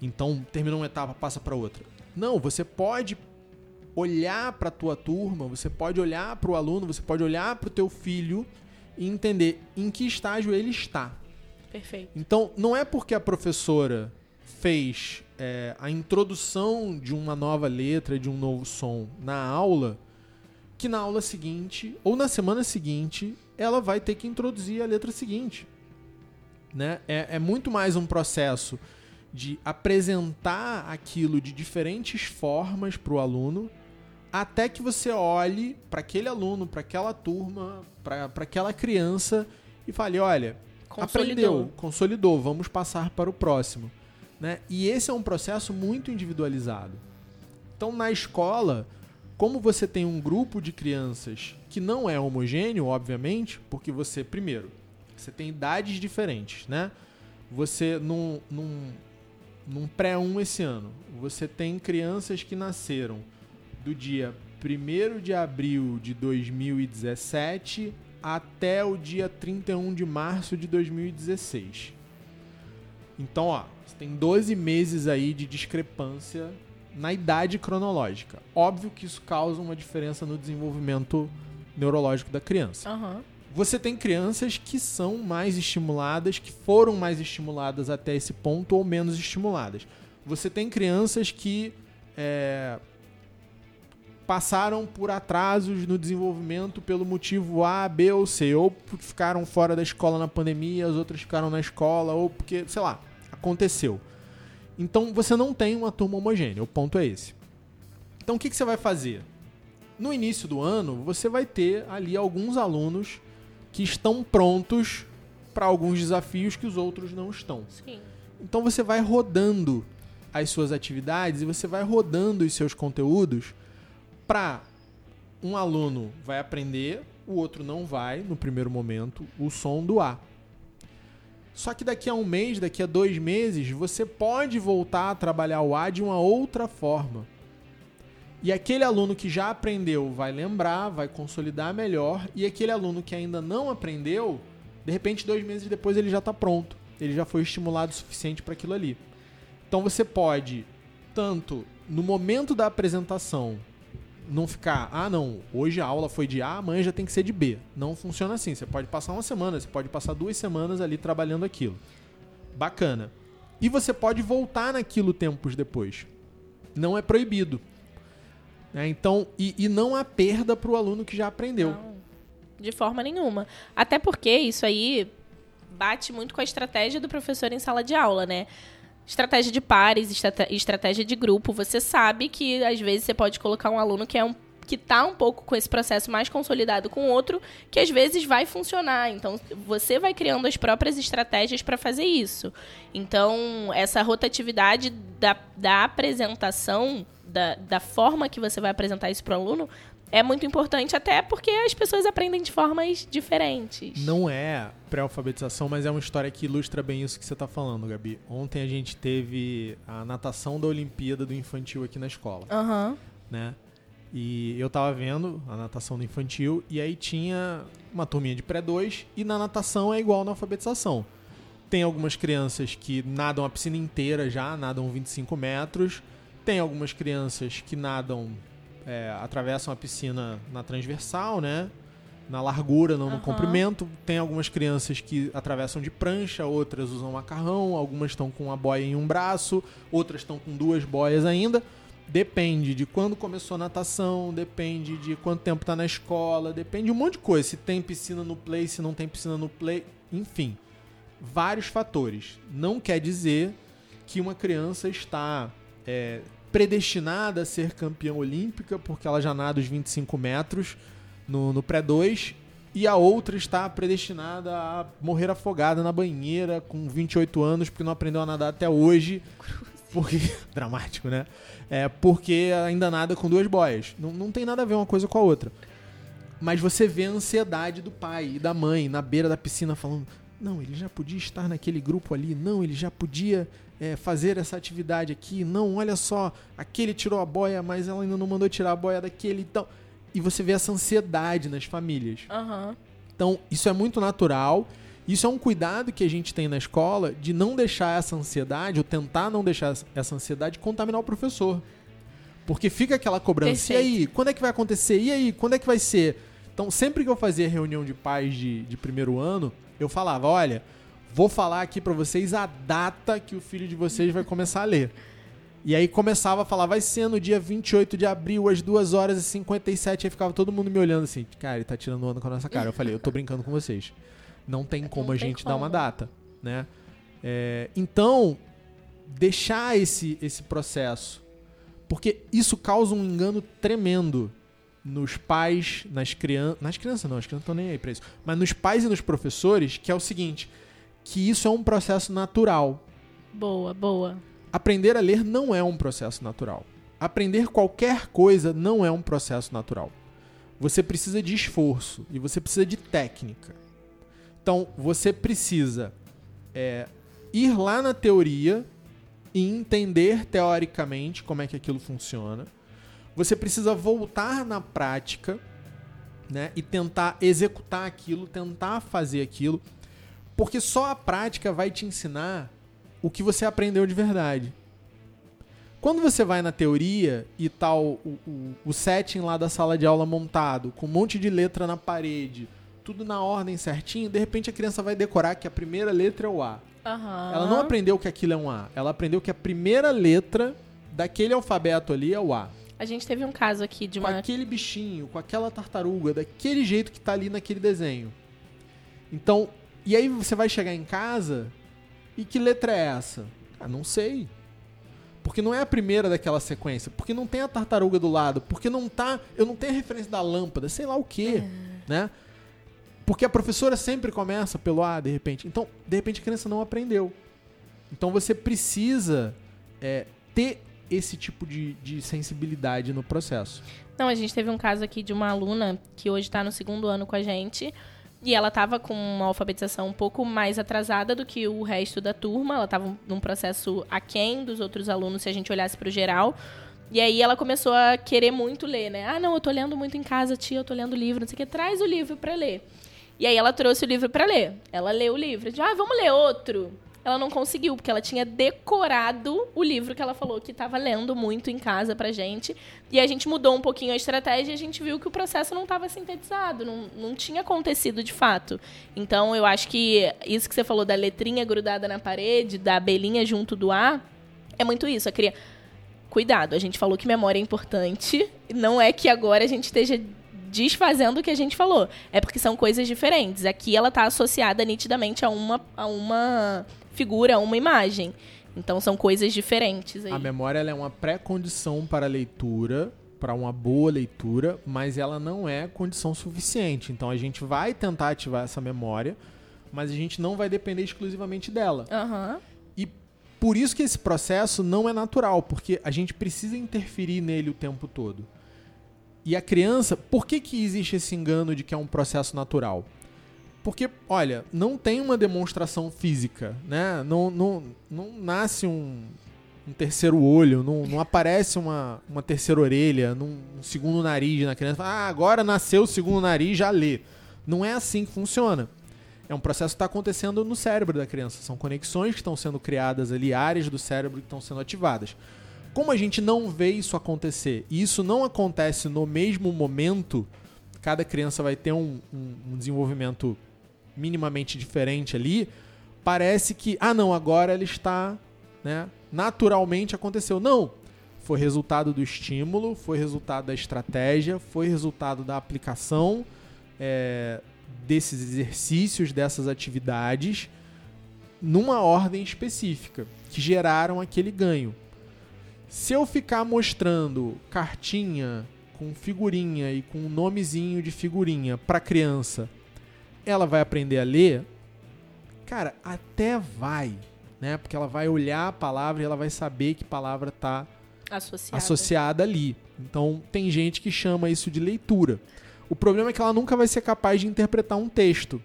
Então, terminou uma etapa, passa para outra. Não, você pode olhar para a tua turma, você pode olhar para o aluno, você pode olhar para o teu filho e entender em que estágio ele está. Perfeito. Então, não é porque a professora fez é, a introdução de uma nova letra, de um novo som na aula, que na aula seguinte, ou na semana seguinte, ela vai ter que introduzir a letra seguinte. Né? É, é muito mais um processo de apresentar aquilo de diferentes formas para o aluno, até que você olhe para aquele aluno, para aquela turma, para aquela criança e fale: olha, consolidou. aprendeu, consolidou, vamos passar para o próximo. Né? E esse é um processo muito individualizado. Então, na escola, como você tem um grupo de crianças que não é homogêneo, obviamente, porque você, primeiro, você tem idades diferentes, né? Você, num, num, num pré-1 esse ano, você tem crianças que nasceram do dia 1 de abril de 2017 até o dia 31 de março de 2016. Então, ó, você tem 12 meses aí de discrepância na idade cronológica. Óbvio que isso causa uma diferença no desenvolvimento neurológico da criança. Uhum. Você tem crianças que são mais estimuladas, que foram mais estimuladas até esse ponto ou menos estimuladas. Você tem crianças que é, passaram por atrasos no desenvolvimento pelo motivo A, B ou C, ou porque ficaram fora da escola na pandemia, as outras ficaram na escola, ou porque, sei lá, aconteceu. Então você não tem uma turma homogênea, o ponto é esse. Então o que, que você vai fazer? No início do ano, você vai ter ali alguns alunos que estão prontos para alguns desafios que os outros não estão. Sim. Então você vai rodando as suas atividades e você vai rodando os seus conteúdos para um aluno vai aprender, o outro não vai no primeiro momento o som do A. Só que daqui a um mês, daqui a dois meses, você pode voltar a trabalhar o A de uma outra forma. E aquele aluno que já aprendeu vai lembrar, vai consolidar melhor, e aquele aluno que ainda não aprendeu, de repente, dois meses depois ele já está pronto. Ele já foi estimulado o suficiente para aquilo ali. Então você pode, tanto no momento da apresentação, não ficar, ah, não, hoje a aula foi de A, amanhã já tem que ser de B. Não funciona assim. Você pode passar uma semana, você pode passar duas semanas ali trabalhando aquilo. Bacana. E você pode voltar naquilo tempos depois. Não é proibido. É, então, e, e, não há perda para o aluno que já aprendeu. Não, de forma nenhuma. Até porque isso aí bate muito com a estratégia do professor em sala de aula, né? Estratégia de pares, estratégia de grupo. Você sabe que às vezes você pode colocar um aluno que é um que tá um pouco com esse processo mais consolidado com outro, que às vezes vai funcionar. Então, você vai criando as próprias estratégias para fazer isso. Então, essa rotatividade da, da apresentação, da, da forma que você vai apresentar isso para o aluno, é muito importante, até porque as pessoas aprendem de formas diferentes. Não é pré-alfabetização, mas é uma história que ilustra bem isso que você está falando, Gabi. Ontem a gente teve a natação da Olimpíada do Infantil aqui na escola. Uhum. Né? E eu tava vendo a natação do infantil, e aí tinha uma turminha de pré-2, e na natação é igual na alfabetização. Tem algumas crianças que nadam a piscina inteira já, nadam 25 metros. Tem algumas crianças que nadam é, atravessam a piscina na transversal, né? Na largura, não uhum. no comprimento. Tem algumas crianças que atravessam de prancha, outras usam macarrão, algumas estão com uma boia em um braço, outras estão com duas boias ainda. Depende de quando começou a natação, depende de quanto tempo está na escola, depende de um monte de coisa. Se tem piscina no play, se não tem piscina no play, enfim. Vários fatores. Não quer dizer que uma criança está é, predestinada a ser campeã olímpica, porque ela já nada os 25 metros no, no pré-2, e a outra está predestinada a morrer afogada na banheira com 28 anos, porque não aprendeu a nadar até hoje. Porque. Dramático, né? É, porque ainda nada com duas boias. Não, não tem nada a ver uma coisa com a outra. Mas você vê a ansiedade do pai e da mãe na beira da piscina falando: não, ele já podia estar naquele grupo ali, não, ele já podia é, fazer essa atividade aqui. Não, olha só, aquele tirou a boia, mas ela ainda não mandou tirar a boia daquele. Então, e você vê essa ansiedade nas famílias. Uhum. Então, isso é muito natural. Isso é um cuidado que a gente tem na escola de não deixar essa ansiedade, ou tentar não deixar essa ansiedade contaminar o professor. Porque fica aquela cobrança. Perfeito. E aí, quando é que vai acontecer? E aí, quando é que vai ser? Então, sempre que eu fazia reunião de pais de, de primeiro ano, eu falava: olha, vou falar aqui para vocês a data que o filho de vocês vai começar a ler. E aí começava a falar, vai ser no dia 28 de abril, às 2 horas e 57, aí ficava todo mundo me olhando assim, cara, ele tá tirando onda com a nossa cara. Eu falei, eu tô brincando com vocês. Não tem como Não a gente como. dar uma data, né? É, então, deixar esse, esse processo, porque isso causa um engano tremendo nos pais, nas crianças, nas crianças não, as crianças não estão nem aí pra isso, mas nos pais e nos professores, que é o seguinte, que isso é um processo natural. Boa, boa. Aprender a ler não é um processo natural. Aprender qualquer coisa não é um processo natural. Você precisa de esforço e você precisa de técnica. Então, você precisa é, ir lá na teoria e entender teoricamente como é que aquilo funciona. Você precisa voltar na prática né, e tentar executar aquilo, tentar fazer aquilo. Porque só a prática vai te ensinar o que você aprendeu de verdade. Quando você vai na teoria e tal o, o, o, setting lá da sala de aula montado, com um monte de letra na parede, tudo na ordem certinho, de repente a criança vai decorar que a primeira letra é o A. Uhum. Ela não aprendeu que aquilo é um A. Ela aprendeu que a primeira letra daquele alfabeto ali é o A. A gente teve um caso aqui de uma. Com aquele bichinho, com aquela tartaruga, daquele jeito que tá ali naquele desenho. Então, e aí você vai chegar em casa e que letra é essa? Ah, não sei. Porque não é a primeira daquela sequência. Porque não tem a tartaruga do lado. Porque não tá. Eu não tenho a referência da lâmpada, sei lá o quê. É. Né? Porque a professora sempre começa pelo A, de repente. Então, de repente a criança não aprendeu. Então você precisa é, ter esse tipo de, de sensibilidade no processo. Não, a gente teve um caso aqui de uma aluna que hoje está no segundo ano com a gente E ela estava com uma alfabetização um pouco mais atrasada do que o resto da turma. Ela estava num processo aquém dos outros alunos, se a gente olhasse para o geral. E aí ela começou a querer muito ler, né? Ah, não, eu tô lendo muito em casa, tia, eu tô lendo livro, não sei o que. Traz o livro para ler. E aí ela trouxe o livro para ler. Ela leu o livro. De, ah, vamos ler outro ela não conseguiu, porque ela tinha decorado o livro que ela falou que estava lendo muito em casa pra gente. E a gente mudou um pouquinho a estratégia e a gente viu que o processo não estava sintetizado, não, não tinha acontecido de fato. Então eu acho que isso que você falou da letrinha grudada na parede, da abelhinha junto do A, é muito isso. A. Cuidado, a gente falou que memória é importante. Não é que agora a gente esteja desfazendo o que a gente falou. É porque são coisas diferentes. Aqui ela está associada nitidamente a uma, a uma figura, uma imagem. Então são coisas diferentes. Aí. A memória é uma pré-condição para a leitura, para uma boa leitura, mas ela não é condição suficiente. Então a gente vai tentar ativar essa memória, mas a gente não vai depender exclusivamente dela. Uhum. E por isso que esse processo não é natural, porque a gente precisa interferir nele o tempo todo. E a criança, por que, que existe esse engano de que é um processo natural? Porque, olha, não tem uma demonstração física, né? Não, não, não nasce um, um terceiro olho, não, não aparece uma, uma terceira orelha, num, um segundo nariz na criança. Ah, agora nasceu o segundo nariz, já lê. Não é assim que funciona. É um processo que está acontecendo no cérebro da criança. São conexões que estão sendo criadas ali, áreas do cérebro que estão sendo ativadas. Como a gente não vê isso acontecer, e isso não acontece no mesmo momento, cada criança vai ter um, um, um desenvolvimento minimamente diferente ali, parece que, ah, não, agora ela está, né, naturalmente aconteceu. Não, foi resultado do estímulo, foi resultado da estratégia, foi resultado da aplicação é, desses exercícios, dessas atividades, numa ordem específica, que geraram aquele ganho. Se eu ficar mostrando cartinha com figurinha e com nomezinho de figurinha para criança ela vai aprender a ler? Cara, até vai, né? Porque ela vai olhar a palavra e ela vai saber que palavra está associada. associada ali. Então, tem gente que chama isso de leitura. O problema é que ela nunca vai ser capaz de interpretar um texto.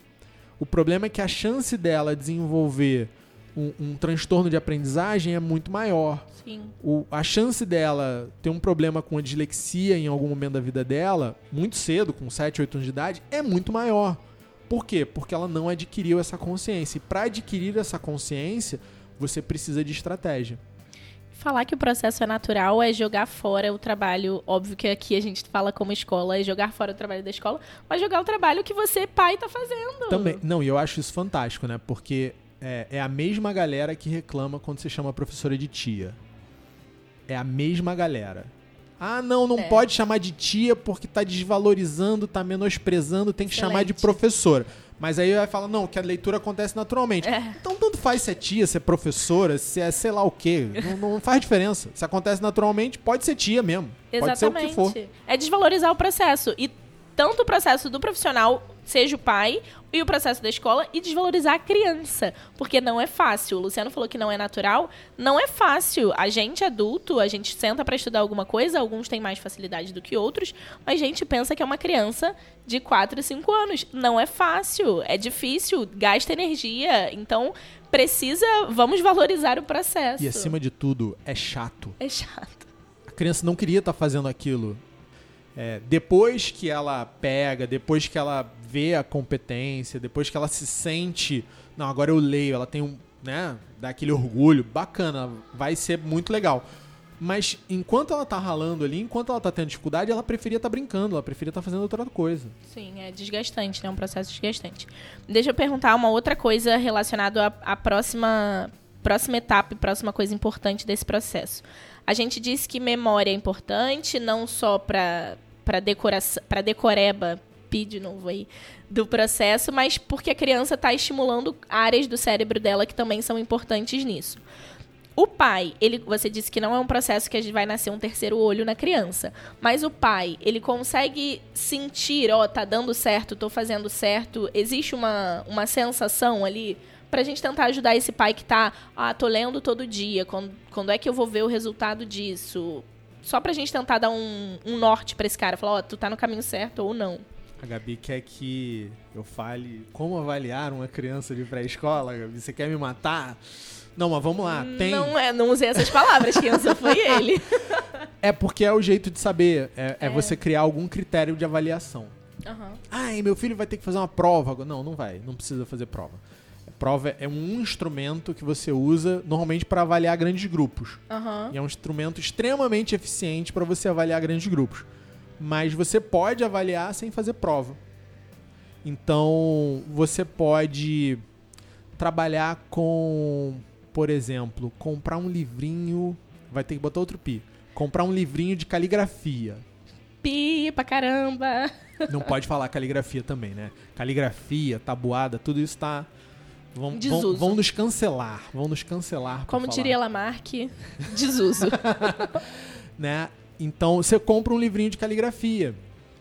O problema é que a chance dela desenvolver um, um transtorno de aprendizagem é muito maior. Sim. O, a chance dela ter um problema com a dislexia em algum momento da vida dela, muito cedo, com 7, 8 anos de idade, é muito maior. Por quê? Porque ela não adquiriu essa consciência. E para adquirir essa consciência, você precisa de estratégia. Falar que o processo é natural é jogar fora o trabalho. Óbvio que aqui a gente fala como escola, é jogar fora o trabalho da escola, mas jogar o trabalho que você, pai, está fazendo. Também. Não, e eu acho isso fantástico, né? Porque é, é a mesma galera que reclama quando você chama a professora de tia. É a mesma galera. Ah, não, não é. pode chamar de tia porque tá desvalorizando, tá menosprezando, tem que Excelente. chamar de professora. Mas aí vai falar, não, que a leitura acontece naturalmente. É. Então tanto faz se é tia, se é professora, se é sei lá o quê. não, não, faz diferença. Se acontece naturalmente, pode ser tia mesmo. Exatamente. Pode ser o que for. É desvalorizar o processo. E tanto o processo do profissional, seja o pai, e o processo da escola, e desvalorizar a criança. Porque não é fácil. O Luciano falou que não é natural. Não é fácil. A gente adulto, a gente senta para estudar alguma coisa, alguns têm mais facilidade do que outros, mas a gente pensa que é uma criança de 4, 5 anos. Não é fácil. É difícil, gasta energia. Então, precisa. Vamos valorizar o processo. E acima de tudo, é chato. É chato. A criança não queria estar tá fazendo aquilo. É, depois que ela pega, depois que ela vê a competência, depois que ela se sente, não, agora eu leio, ela tem um, né, dá aquele orgulho, bacana, vai ser muito legal. Mas enquanto ela tá ralando ali, enquanto ela tá tendo dificuldade, ela preferia estar tá brincando, ela preferia estar tá fazendo outra coisa. Sim, é desgastante, né? É um processo desgastante. Deixa eu perguntar uma outra coisa relacionada à, à próxima, próxima etapa e próxima coisa importante desse processo. A gente disse que memória é importante, não só para para decoração, para decoreba, de novo aí, do processo, mas porque a criança está estimulando áreas do cérebro dela que também são importantes nisso. O pai, ele, você disse que não é um processo que a gente vai nascer um terceiro olho na criança, mas o pai, ele consegue sentir, ó, oh, tá dando certo, tô fazendo certo, existe uma, uma sensação ali para a gente tentar ajudar esse pai que tá, ah, tô lendo todo dia, quando, quando é que eu vou ver o resultado disso? só pra gente tentar dar um, um norte para esse cara, falar, ó, oh, tu tá no caminho certo ou não. A Gabi quer que eu fale como avaliar uma criança de pré-escola. Gabi, você quer me matar? Não, mas vamos lá. Tem... Não, é, não usei essas palavras, quem usou foi ele. É porque é o jeito de saber. É, é. é você criar algum critério de avaliação. Uhum. Ai, meu filho vai ter que fazer uma prova. Não, não vai. Não precisa fazer prova. Prova é um instrumento que você usa normalmente para avaliar grandes grupos. Uhum. E é um instrumento extremamente eficiente para você avaliar grandes grupos. Mas você pode avaliar sem fazer prova. Então, você pode trabalhar com, por exemplo, comprar um livrinho. Vai ter que botar outro pi. Comprar um livrinho de caligrafia. Pi pra caramba! Não pode falar caligrafia também, né? Caligrafia, tabuada, tudo isso tá Vão, vão, vão, nos cancelar. Vão nos cancelar. Como diria Lamarck, desuso. né? Então você compra um livrinho de caligrafia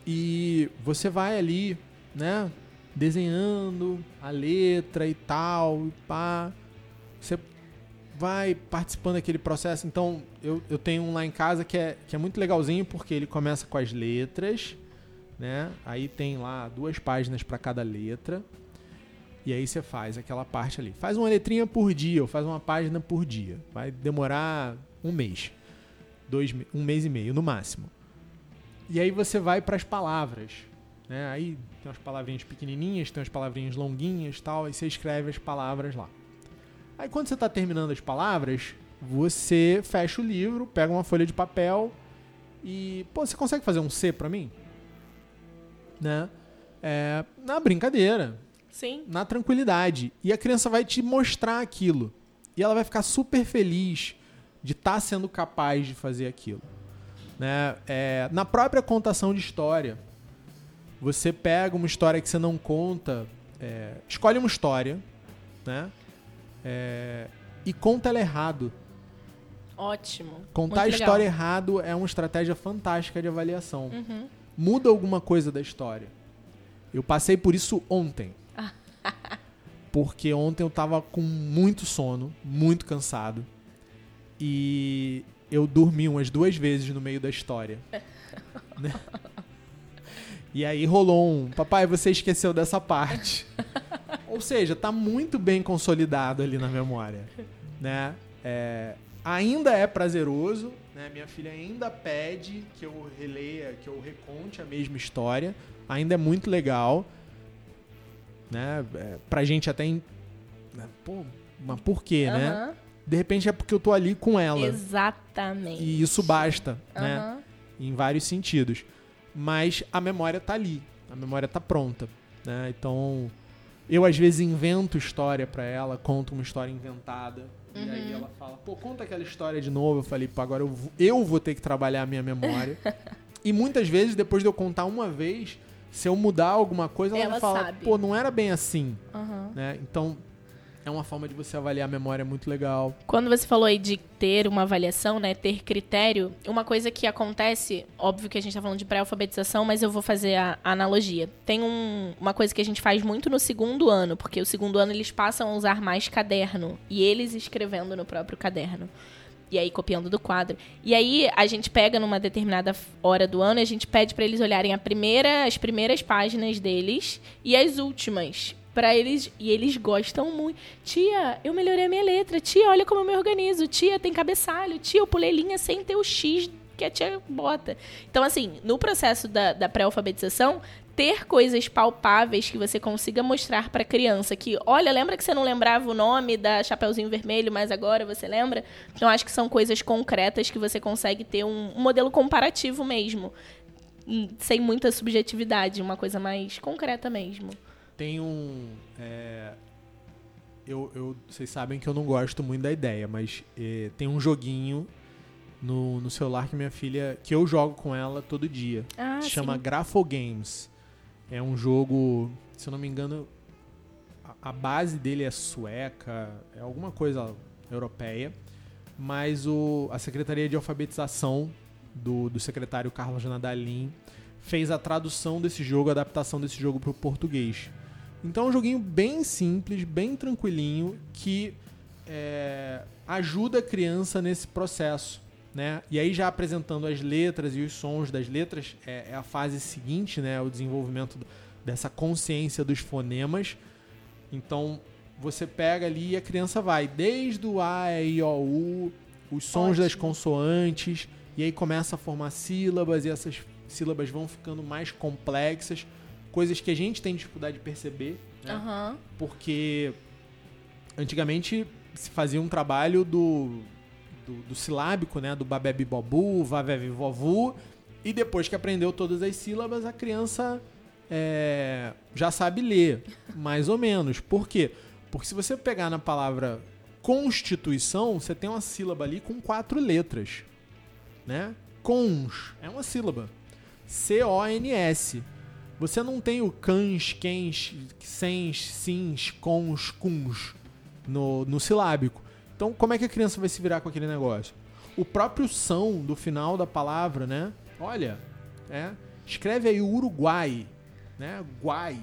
e você vai ali, né? Desenhando a letra e tal, e pá. Você vai participando daquele processo. Então eu, eu tenho um lá em casa que é, que é muito legalzinho porque ele começa com as letras, né? Aí tem lá duas páginas para cada letra. E aí você faz aquela parte ali. Faz uma letrinha por dia, ou faz uma página por dia. Vai demorar um mês. Dois, um mês e meio, no máximo. E aí você vai para as palavras. Né? Aí tem umas palavrinhas pequenininhas, tem umas palavrinhas longuinhas tal. E você escreve as palavras lá. Aí quando você está terminando as palavras, você fecha o livro, pega uma folha de papel e... Pô, você consegue fazer um C para mim? Né? É, na brincadeira. Sim. Na tranquilidade. E a criança vai te mostrar aquilo. E ela vai ficar super feliz de estar tá sendo capaz de fazer aquilo. Né? É, na própria contação de história, você pega uma história que você não conta, é, escolhe uma história, né? É, e conta ela errado. Ótimo. Contar a história legal. errado é uma estratégia fantástica de avaliação. Uhum. Muda alguma coisa da história. Eu passei por isso ontem. Porque ontem eu tava com muito sono, muito cansado. E eu dormi umas duas vezes no meio da história. né? E aí rolou um, papai, você esqueceu dessa parte. Ou seja, tá muito bem consolidado ali na memória, né? É, ainda é prazeroso, né? Minha filha ainda pede que eu releia, que eu reconte a mesma história. Ainda é muito legal né? É, pra gente até. Em, né? Pô, mas por quê, uhum. né? De repente é porque eu tô ali com ela. Exatamente. E isso basta, uhum. né? Em vários sentidos. Mas a memória tá ali. A memória tá pronta, né? Então, eu às vezes invento história para ela, conto uma história inventada. Uhum. E aí uhum. ela fala, pô, conta aquela história de novo. Eu falei, pô, agora eu vou, eu vou ter que trabalhar a minha memória. e muitas vezes, depois de eu contar uma vez, se eu mudar alguma coisa, ela, ela vai falar, sabe. pô, não era bem assim. Uhum. Né? Então, é uma forma de você avaliar a memória muito legal. Quando você falou aí de ter uma avaliação, né, ter critério, uma coisa que acontece, óbvio que a gente está falando de pré-alfabetização, mas eu vou fazer a, a analogia. Tem um, uma coisa que a gente faz muito no segundo ano, porque o segundo ano eles passam a usar mais caderno e eles escrevendo no próprio caderno e aí copiando do quadro. E aí a gente pega numa determinada hora do ano e a gente pede para eles olharem a primeira, as primeiras páginas deles e as últimas para eles e eles gostam muito. Tia, eu melhorei a minha letra. Tia, olha como eu me organizo. Tia, tem cabeçalho. Tia, eu pulei linha sem ter o X que a tia bota. Então, assim, no processo da, da pré-alfabetização, ter coisas palpáveis que você consiga mostrar para a criança que, olha, lembra que você não lembrava o nome da Chapeuzinho Vermelho, mas agora você lembra? Então acho que são coisas concretas que você consegue ter um, um modelo comparativo mesmo, hum, sem muita subjetividade, uma coisa mais concreta mesmo. Tem um, é... eu, eu, vocês sabem que eu não gosto muito da ideia, mas é, tem um joguinho no, no celular que minha filha, que eu jogo com ela todo dia. Ah, se chama Grapho Games. É um jogo, se eu não me engano, a, a base dele é sueca, é alguma coisa europeia, mas o, a Secretaria de Alfabetização do, do secretário Carlos Nadalim fez a tradução desse jogo, a adaptação desse jogo para o português. Então é um joguinho bem simples, bem tranquilinho, que é, ajuda a criança nesse processo. né? E aí já apresentando as letras e os sons das letras, é, é a fase seguinte, né? O desenvolvimento dessa consciência dos fonemas. Então, você pega ali e a criança vai desde o A, E, I, O, U, os sons Ótimo. das consoantes, e aí começa a formar sílabas, e essas sílabas vão ficando mais complexas, coisas que a gente tem dificuldade de perceber, né? Aham. porque antigamente se fazia um trabalho do, do, do silábico, né? Do babebi bobu, vavevi vovu, e depois que aprendeu todas as sílabas, a criança é, já sabe ler, mais ou menos. Por quê? Porque se você pegar na palavra constituição, você tem uma sílaba ali com quatro letras, né? Cons é uma sílaba. C-O-N-S. Você não tem o cans, quens, sens, sins, cons, cuns no, no silábico. Então, como é que a criança vai se virar com aquele negócio? O próprio são do final da palavra, né? Olha, é, escreve aí Uruguai, né? Guai.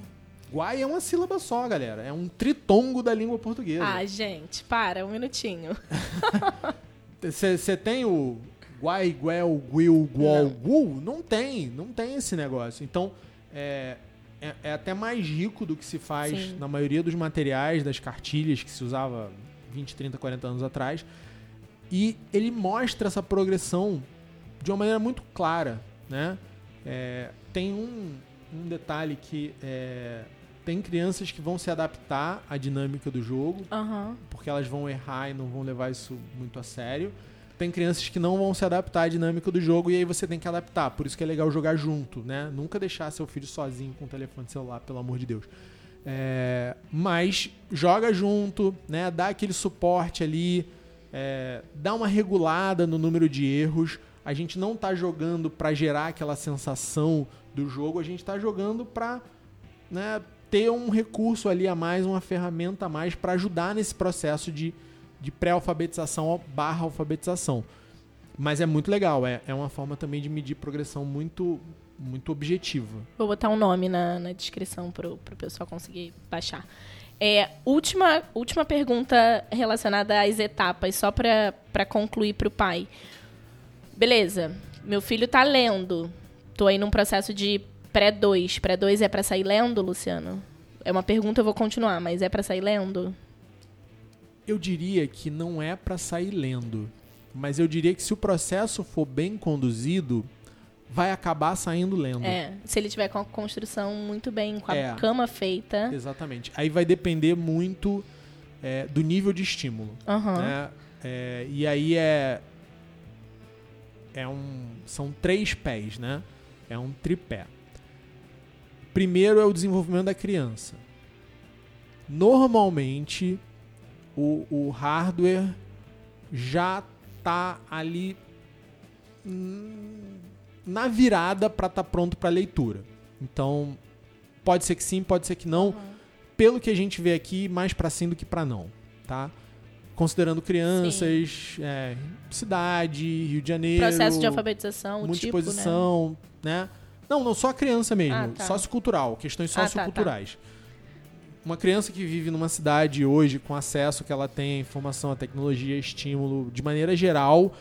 Guai é uma sílaba só, galera. É um tritongo da língua portuguesa. Ah, gente, para, um minutinho. Você tem o Guai, Guel, Guil, Guol, Gu? Não tem, não tem esse negócio. Então, é, é, é até mais rico do que se faz Sim. na maioria dos materiais, das cartilhas que se usava 20, 30, 40 anos atrás. E ele mostra essa progressão de uma maneira muito clara, né? É, tem um, um detalhe que é, tem crianças que vão se adaptar à dinâmica do jogo, Aham. porque elas vão errar e não vão levar isso muito a sério. Tem crianças que não vão se adaptar à dinâmica do jogo e aí você tem que adaptar. Por isso que é legal jogar junto, né? Nunca deixar seu filho sozinho com o telefone celular, pelo amor de Deus. É, mas joga junto, né? Dá aquele suporte ali, é, dá uma regulada no número de erros. A gente não tá jogando para gerar aquela sensação do jogo, a gente tá jogando para né, ter um recurso ali a mais, uma ferramenta a mais para ajudar nesse processo de, de pré-alfabetização barra alfabetização. Mas é muito legal, é, é uma forma também de medir progressão muito, muito objetiva. Vou botar um nome na, na descrição pro, pro pessoal conseguir baixar. É, última, última pergunta relacionada às etapas, só pra concluir pro pai. Beleza, meu filho tá lendo. Tô aí num processo de pré-2. Pré-2 é pra sair lendo, Luciano? É uma pergunta, eu vou continuar, mas é pra sair lendo? Eu diria que não é para sair lendo, mas eu diria que se o processo for bem conduzido, vai acabar saindo lendo. É, se ele tiver com a construção muito bem, com a É. cama feita. Exatamente. Aí vai depender muito é, do nível de estímulo. Aham. né? É, e aí é é um são três pés, né? É um tripé. Primeiro é o desenvolvimento da criança. Normalmente o, o hardware já tá ali hum, na virada para estar pronto para leitura. Então pode ser que sim, pode ser que não. Pelo que a gente vê aqui, mais para sim do que para não, tá? Considerando crianças, é, cidade, Rio de Janeiro, Processo de alfabetização, muita tipo, né? exposição, né? Não, não, só a criança mesmo, Ah, tá. sociocultural, questões Ah, tá, tá. Uma criança que vive numa cidade hoje com acesso que ela tem à informação, à tecnologia, estímulo, de maneira geral,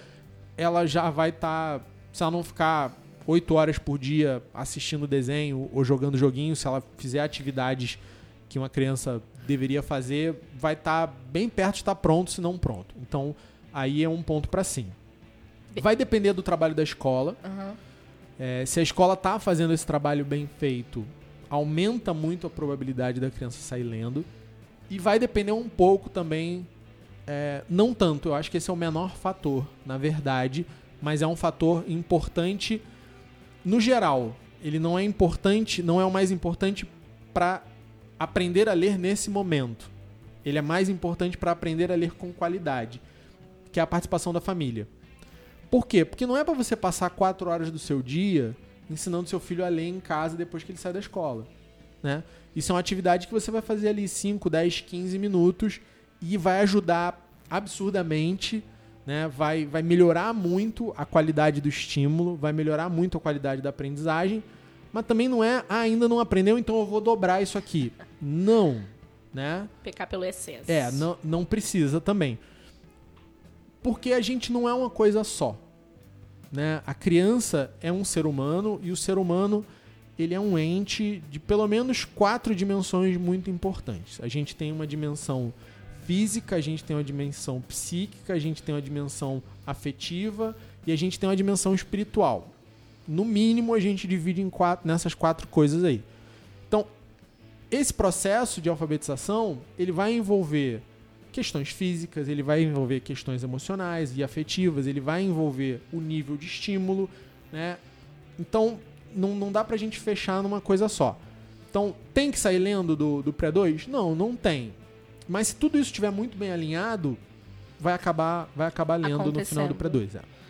ela já vai estar, se ela não ficar oito horas por dia assistindo desenho ou jogando joguinho, se ela fizer atividades que uma criança deveria fazer, vai estar bem perto de estar pronto, se não pronto. Então, aí é um ponto para sim. Vai depender do trabalho da escola. Aham. É, se a escola tá fazendo esse trabalho bem feito, aumenta muito a probabilidade da criança sair lendo. E vai depender um pouco também, é, não tanto, eu acho que esse é o menor fator, na verdade, mas é um fator importante no geral. Ele não é importante, não é o mais importante para aprender a ler nesse momento. Ele é mais importante para aprender a ler com qualidade, que é a participação da família. Por quê? Porque não é para você passar quatro horas do seu dia ensinando seu filho a ler em casa depois que ele sai da escola. Né? Isso é uma atividade que você vai fazer ali 5, 10, 15 minutos e vai ajudar absurdamente, né? vai, vai melhorar muito a qualidade do estímulo, vai melhorar muito a qualidade da aprendizagem, mas também não é, ah, ainda não aprendeu, então eu vou dobrar isso aqui. Não, né? Pecar pelo excesso. É, não, não precisa também. Porque a gente não é uma coisa só. Né? A criança é um ser humano e o ser humano ele é um ente de pelo menos quatro dimensões muito importantes. A gente tem uma dimensão física, a gente tem uma dimensão psíquica, a gente tem uma dimensão afetiva e a gente tem uma dimensão espiritual. No mínimo, a gente divide em quatro, nessas quatro coisas aí. Então, esse processo de alfabetização ele vai envolver questões físicas, ele vai envolver questões emocionais e afetivas, ele vai envolver o nível de estímulo, né? Então, não, não dá pra gente fechar numa coisa só. Então, tem que sair lendo do, do pré-2? Não, não tem. Mas se tudo isso estiver muito bem alinhado, vai acabar, vai acabar lendo no final do pré-2. É.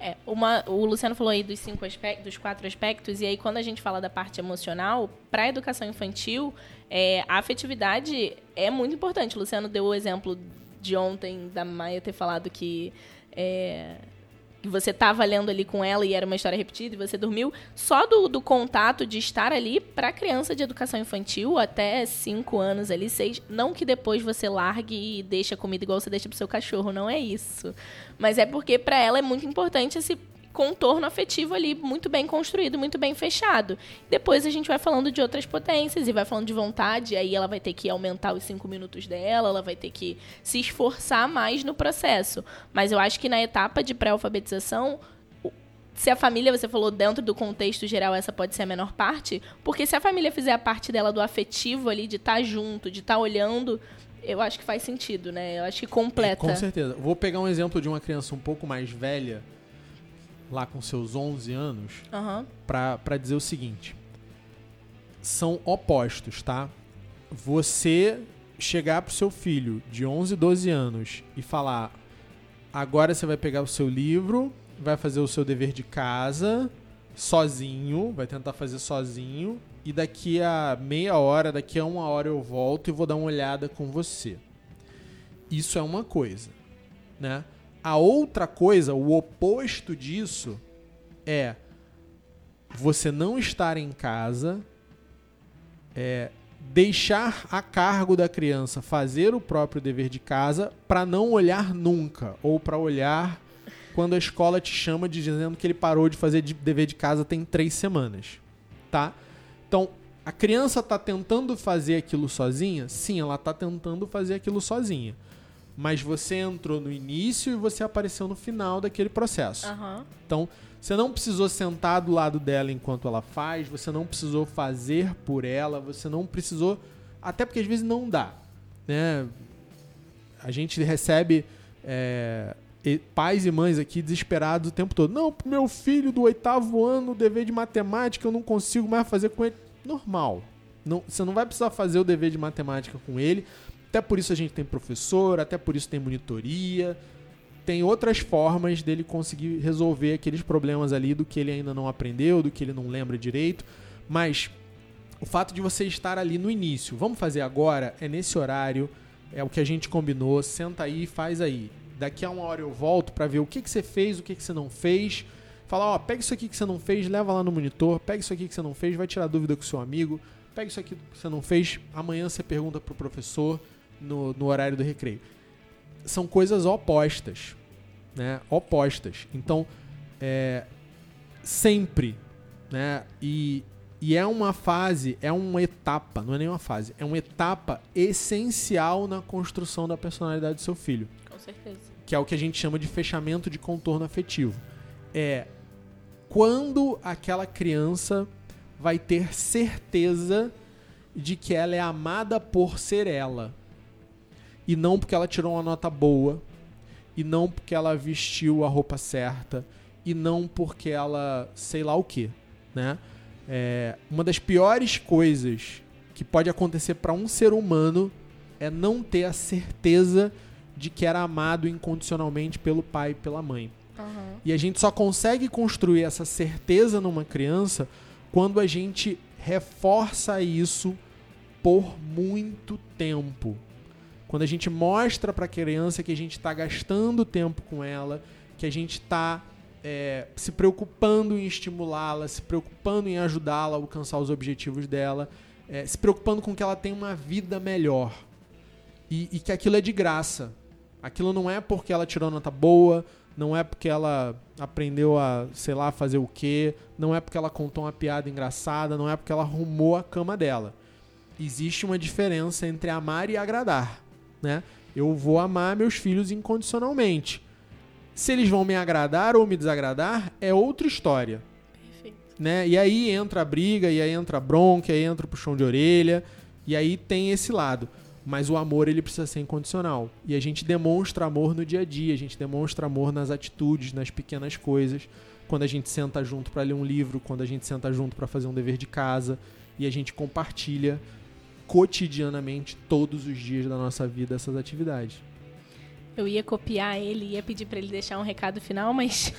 É, uma, o Luciano falou aí dos cinco aspectos, dos quatro aspectos, e aí quando a gente fala da parte emocional, para a educação infantil, é, a afetividade é muito importante. O Luciano deu o exemplo de ontem da Maia ter falado que é, que você estava lendo ali com ela e era uma história repetida e você dormiu, só do, do contato de estar ali para criança de educação infantil até 5 anos ali, 6, não que depois você largue e deixe a comida igual você deixa pro seu cachorro, não é isso. Mas é porque para ela é muito importante esse contorno afetivo ali muito bem construído, muito bem fechado. Depois a gente vai falando de outras potências e vai falando de vontade, aí ela vai ter que aumentar os cinco minutos dela, ela vai ter que se esforçar mais no processo. Mas eu acho que na etapa de pré-alfabetização, se a família, você falou dentro do contexto geral, essa pode ser a menor parte, porque se a família fizer a parte dela do afetivo ali, de estar tá junto, de estar tá olhando, eu acho que faz sentido, né? Eu acho que completa. Com certeza. Vou pegar um exemplo de uma criança um pouco mais velha lá com seus 11 anos, uhum. para dizer o seguinte: são opostos, tá? Você chegar pro seu filho de 11, 12 anos e falar: agora você vai pegar o seu livro, vai fazer o seu dever de casa sozinho, vai tentar fazer sozinho, e daqui a meia hora, daqui a uma hora eu volto e vou dar uma olhada com você. Isso é uma coisa, né? A outra coisa, o oposto disso, é você não estar em casa, é deixar a cargo da criança fazer o próprio dever de casa para não olhar nunca ou para olhar quando a escola te chama dizendo que ele parou de fazer de dever de casa tem três semanas, tá? Então a criança está tentando fazer aquilo sozinha? Sim, ela está tentando fazer aquilo sozinha mas você entrou no início e você apareceu no final daquele processo. Uhum. Então, você não precisou sentar do lado dela enquanto ela faz, você não precisou fazer por ela, você não precisou. Até porque às vezes não dá. Né? A gente recebe é, pais e mães aqui desesperados o tempo todo. Não, meu filho do oitavo ano, dever de matemática, eu não consigo mais fazer com ele. Normal. Não, você não vai precisar fazer o dever de matemática com ele até por isso a gente tem professor, até por isso tem monitoria. Tem outras formas dele conseguir resolver aqueles problemas ali do que ele ainda não aprendeu, do que ele não lembra direito. Mas o fato de você estar ali no início, vamos fazer agora, é nesse horário, é o que a gente combinou, senta aí e faz aí. Daqui a uma hora eu volto para ver o que, que você fez, o que, que você não fez. Falar, ó, pega isso aqui que você não fez, leva lá no monitor, pega isso aqui que você não fez, vai tirar dúvida com seu amigo, pega isso aqui que você não fez, amanhã você pergunta pro professor no, no horário do recreio. São coisas opostas, né? Opostas. Então, é, sempre, né? E, e é uma fase, é uma etapa, não é nem uma fase, é uma etapa essencial na construção da personalidade do seu filho. Com certeza. Que é o que a gente chama de fechamento de contorno afetivo. É quando aquela criança vai ter certeza de que ela é amada por ser ela e não porque ela tirou uma nota boa, e não porque ela vestiu a roupa certa, e não porque ela sei lá o que, né? É, uma das piores coisas que pode acontecer para um ser humano é não ter a certeza de que era amado incondicionalmente pelo pai e pela mãe. Uhum. E a gente só consegue construir essa certeza numa criança quando a gente reforça isso por muito tempo. Quando a gente mostra para a criança que a gente está gastando tempo com ela, que a gente está é, se preocupando em estimulá-la, se preocupando em ajudá-la a alcançar os objetivos dela, é, se preocupando com que ela tenha uma vida melhor. E, e, que aquilo é de graça. Aquilo não é porque ela tirou nota boa, não é porque ela aprendeu a, sei lá, fazer o quê, não é porque ela contou uma piada engraçada, não é porque ela arrumou a cama dela. Existe uma diferença entre amar e agradar, né? Eu vou amar meus filhos incondicionalmente. Se eles vão me agradar ou me desagradar é outra história. Perfeito. Né? E aí entra a briga, e aí entra a bronca, e aí entra o puxão de orelha, e aí tem esse lado. Mas o amor ele precisa ser incondicional. E a gente demonstra amor no dia a dia, a gente demonstra amor nas atitudes, nas pequenas coisas. Quando a gente senta junto para ler um livro, quando a gente senta junto para fazer um dever de casa, e a gente compartilha cotidianamente, todos os dias da nossa vida, essas atividades. Eu ia copiar ele, ia pedir para ele deixar um recado final, mas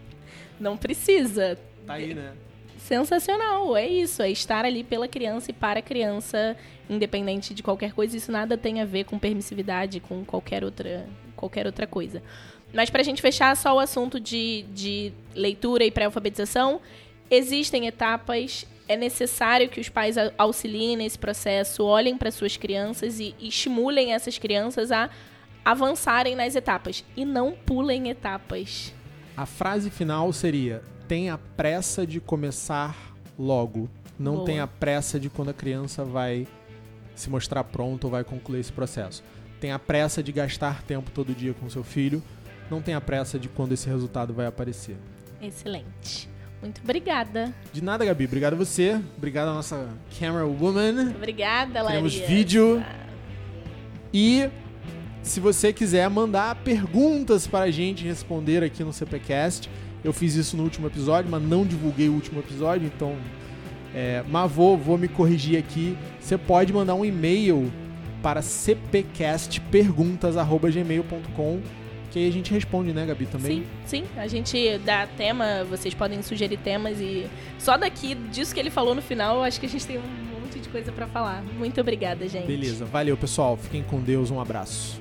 não precisa. Tá aí, né? Sensacional, é isso, é estar ali pela criança e para a criança, independente de qualquer coisa. Isso nada tem a ver com permissividade, com qualquer outra, qualquer outra coisa. Mas para a gente fechar só o assunto de, de leitura e pré-alfabetização, existem etapas, é necessário que os pais auxiliem nesse processo, olhem para suas crianças e, e estimulem essas crianças a avançarem nas etapas e não pulem etapas. A frase final seria: tenha pressa de começar logo. Não Boa. tenha pressa de quando a criança vai se mostrar pronta ou vai concluir esse processo. Tenha pressa de gastar tempo todo dia com seu filho. Não tenha pressa de quando esse resultado vai aparecer. Excelente. Muito obrigada. De nada, Gabi. Obrigado a você. Obrigado à nossa camera woman. Obrigada, Larissa. Temos vídeo. E se você quiser mandar perguntas para a gente responder aqui no CPcast, eu fiz isso no último episódio, mas não divulguei o último episódio, então. É, mas vou, vou me corrigir aqui. Você pode mandar um e-mail para cpcastperguntas.gmail.com que aí a gente responde, né, Gabi, também? Sim, sim. A gente dá tema, vocês podem sugerir temas e só daqui disso que ele falou no final, acho que a gente tem um monte de coisa para falar. Muito obrigada, gente. Beleza, valeu, pessoal. Fiquem com Deus, um abraço.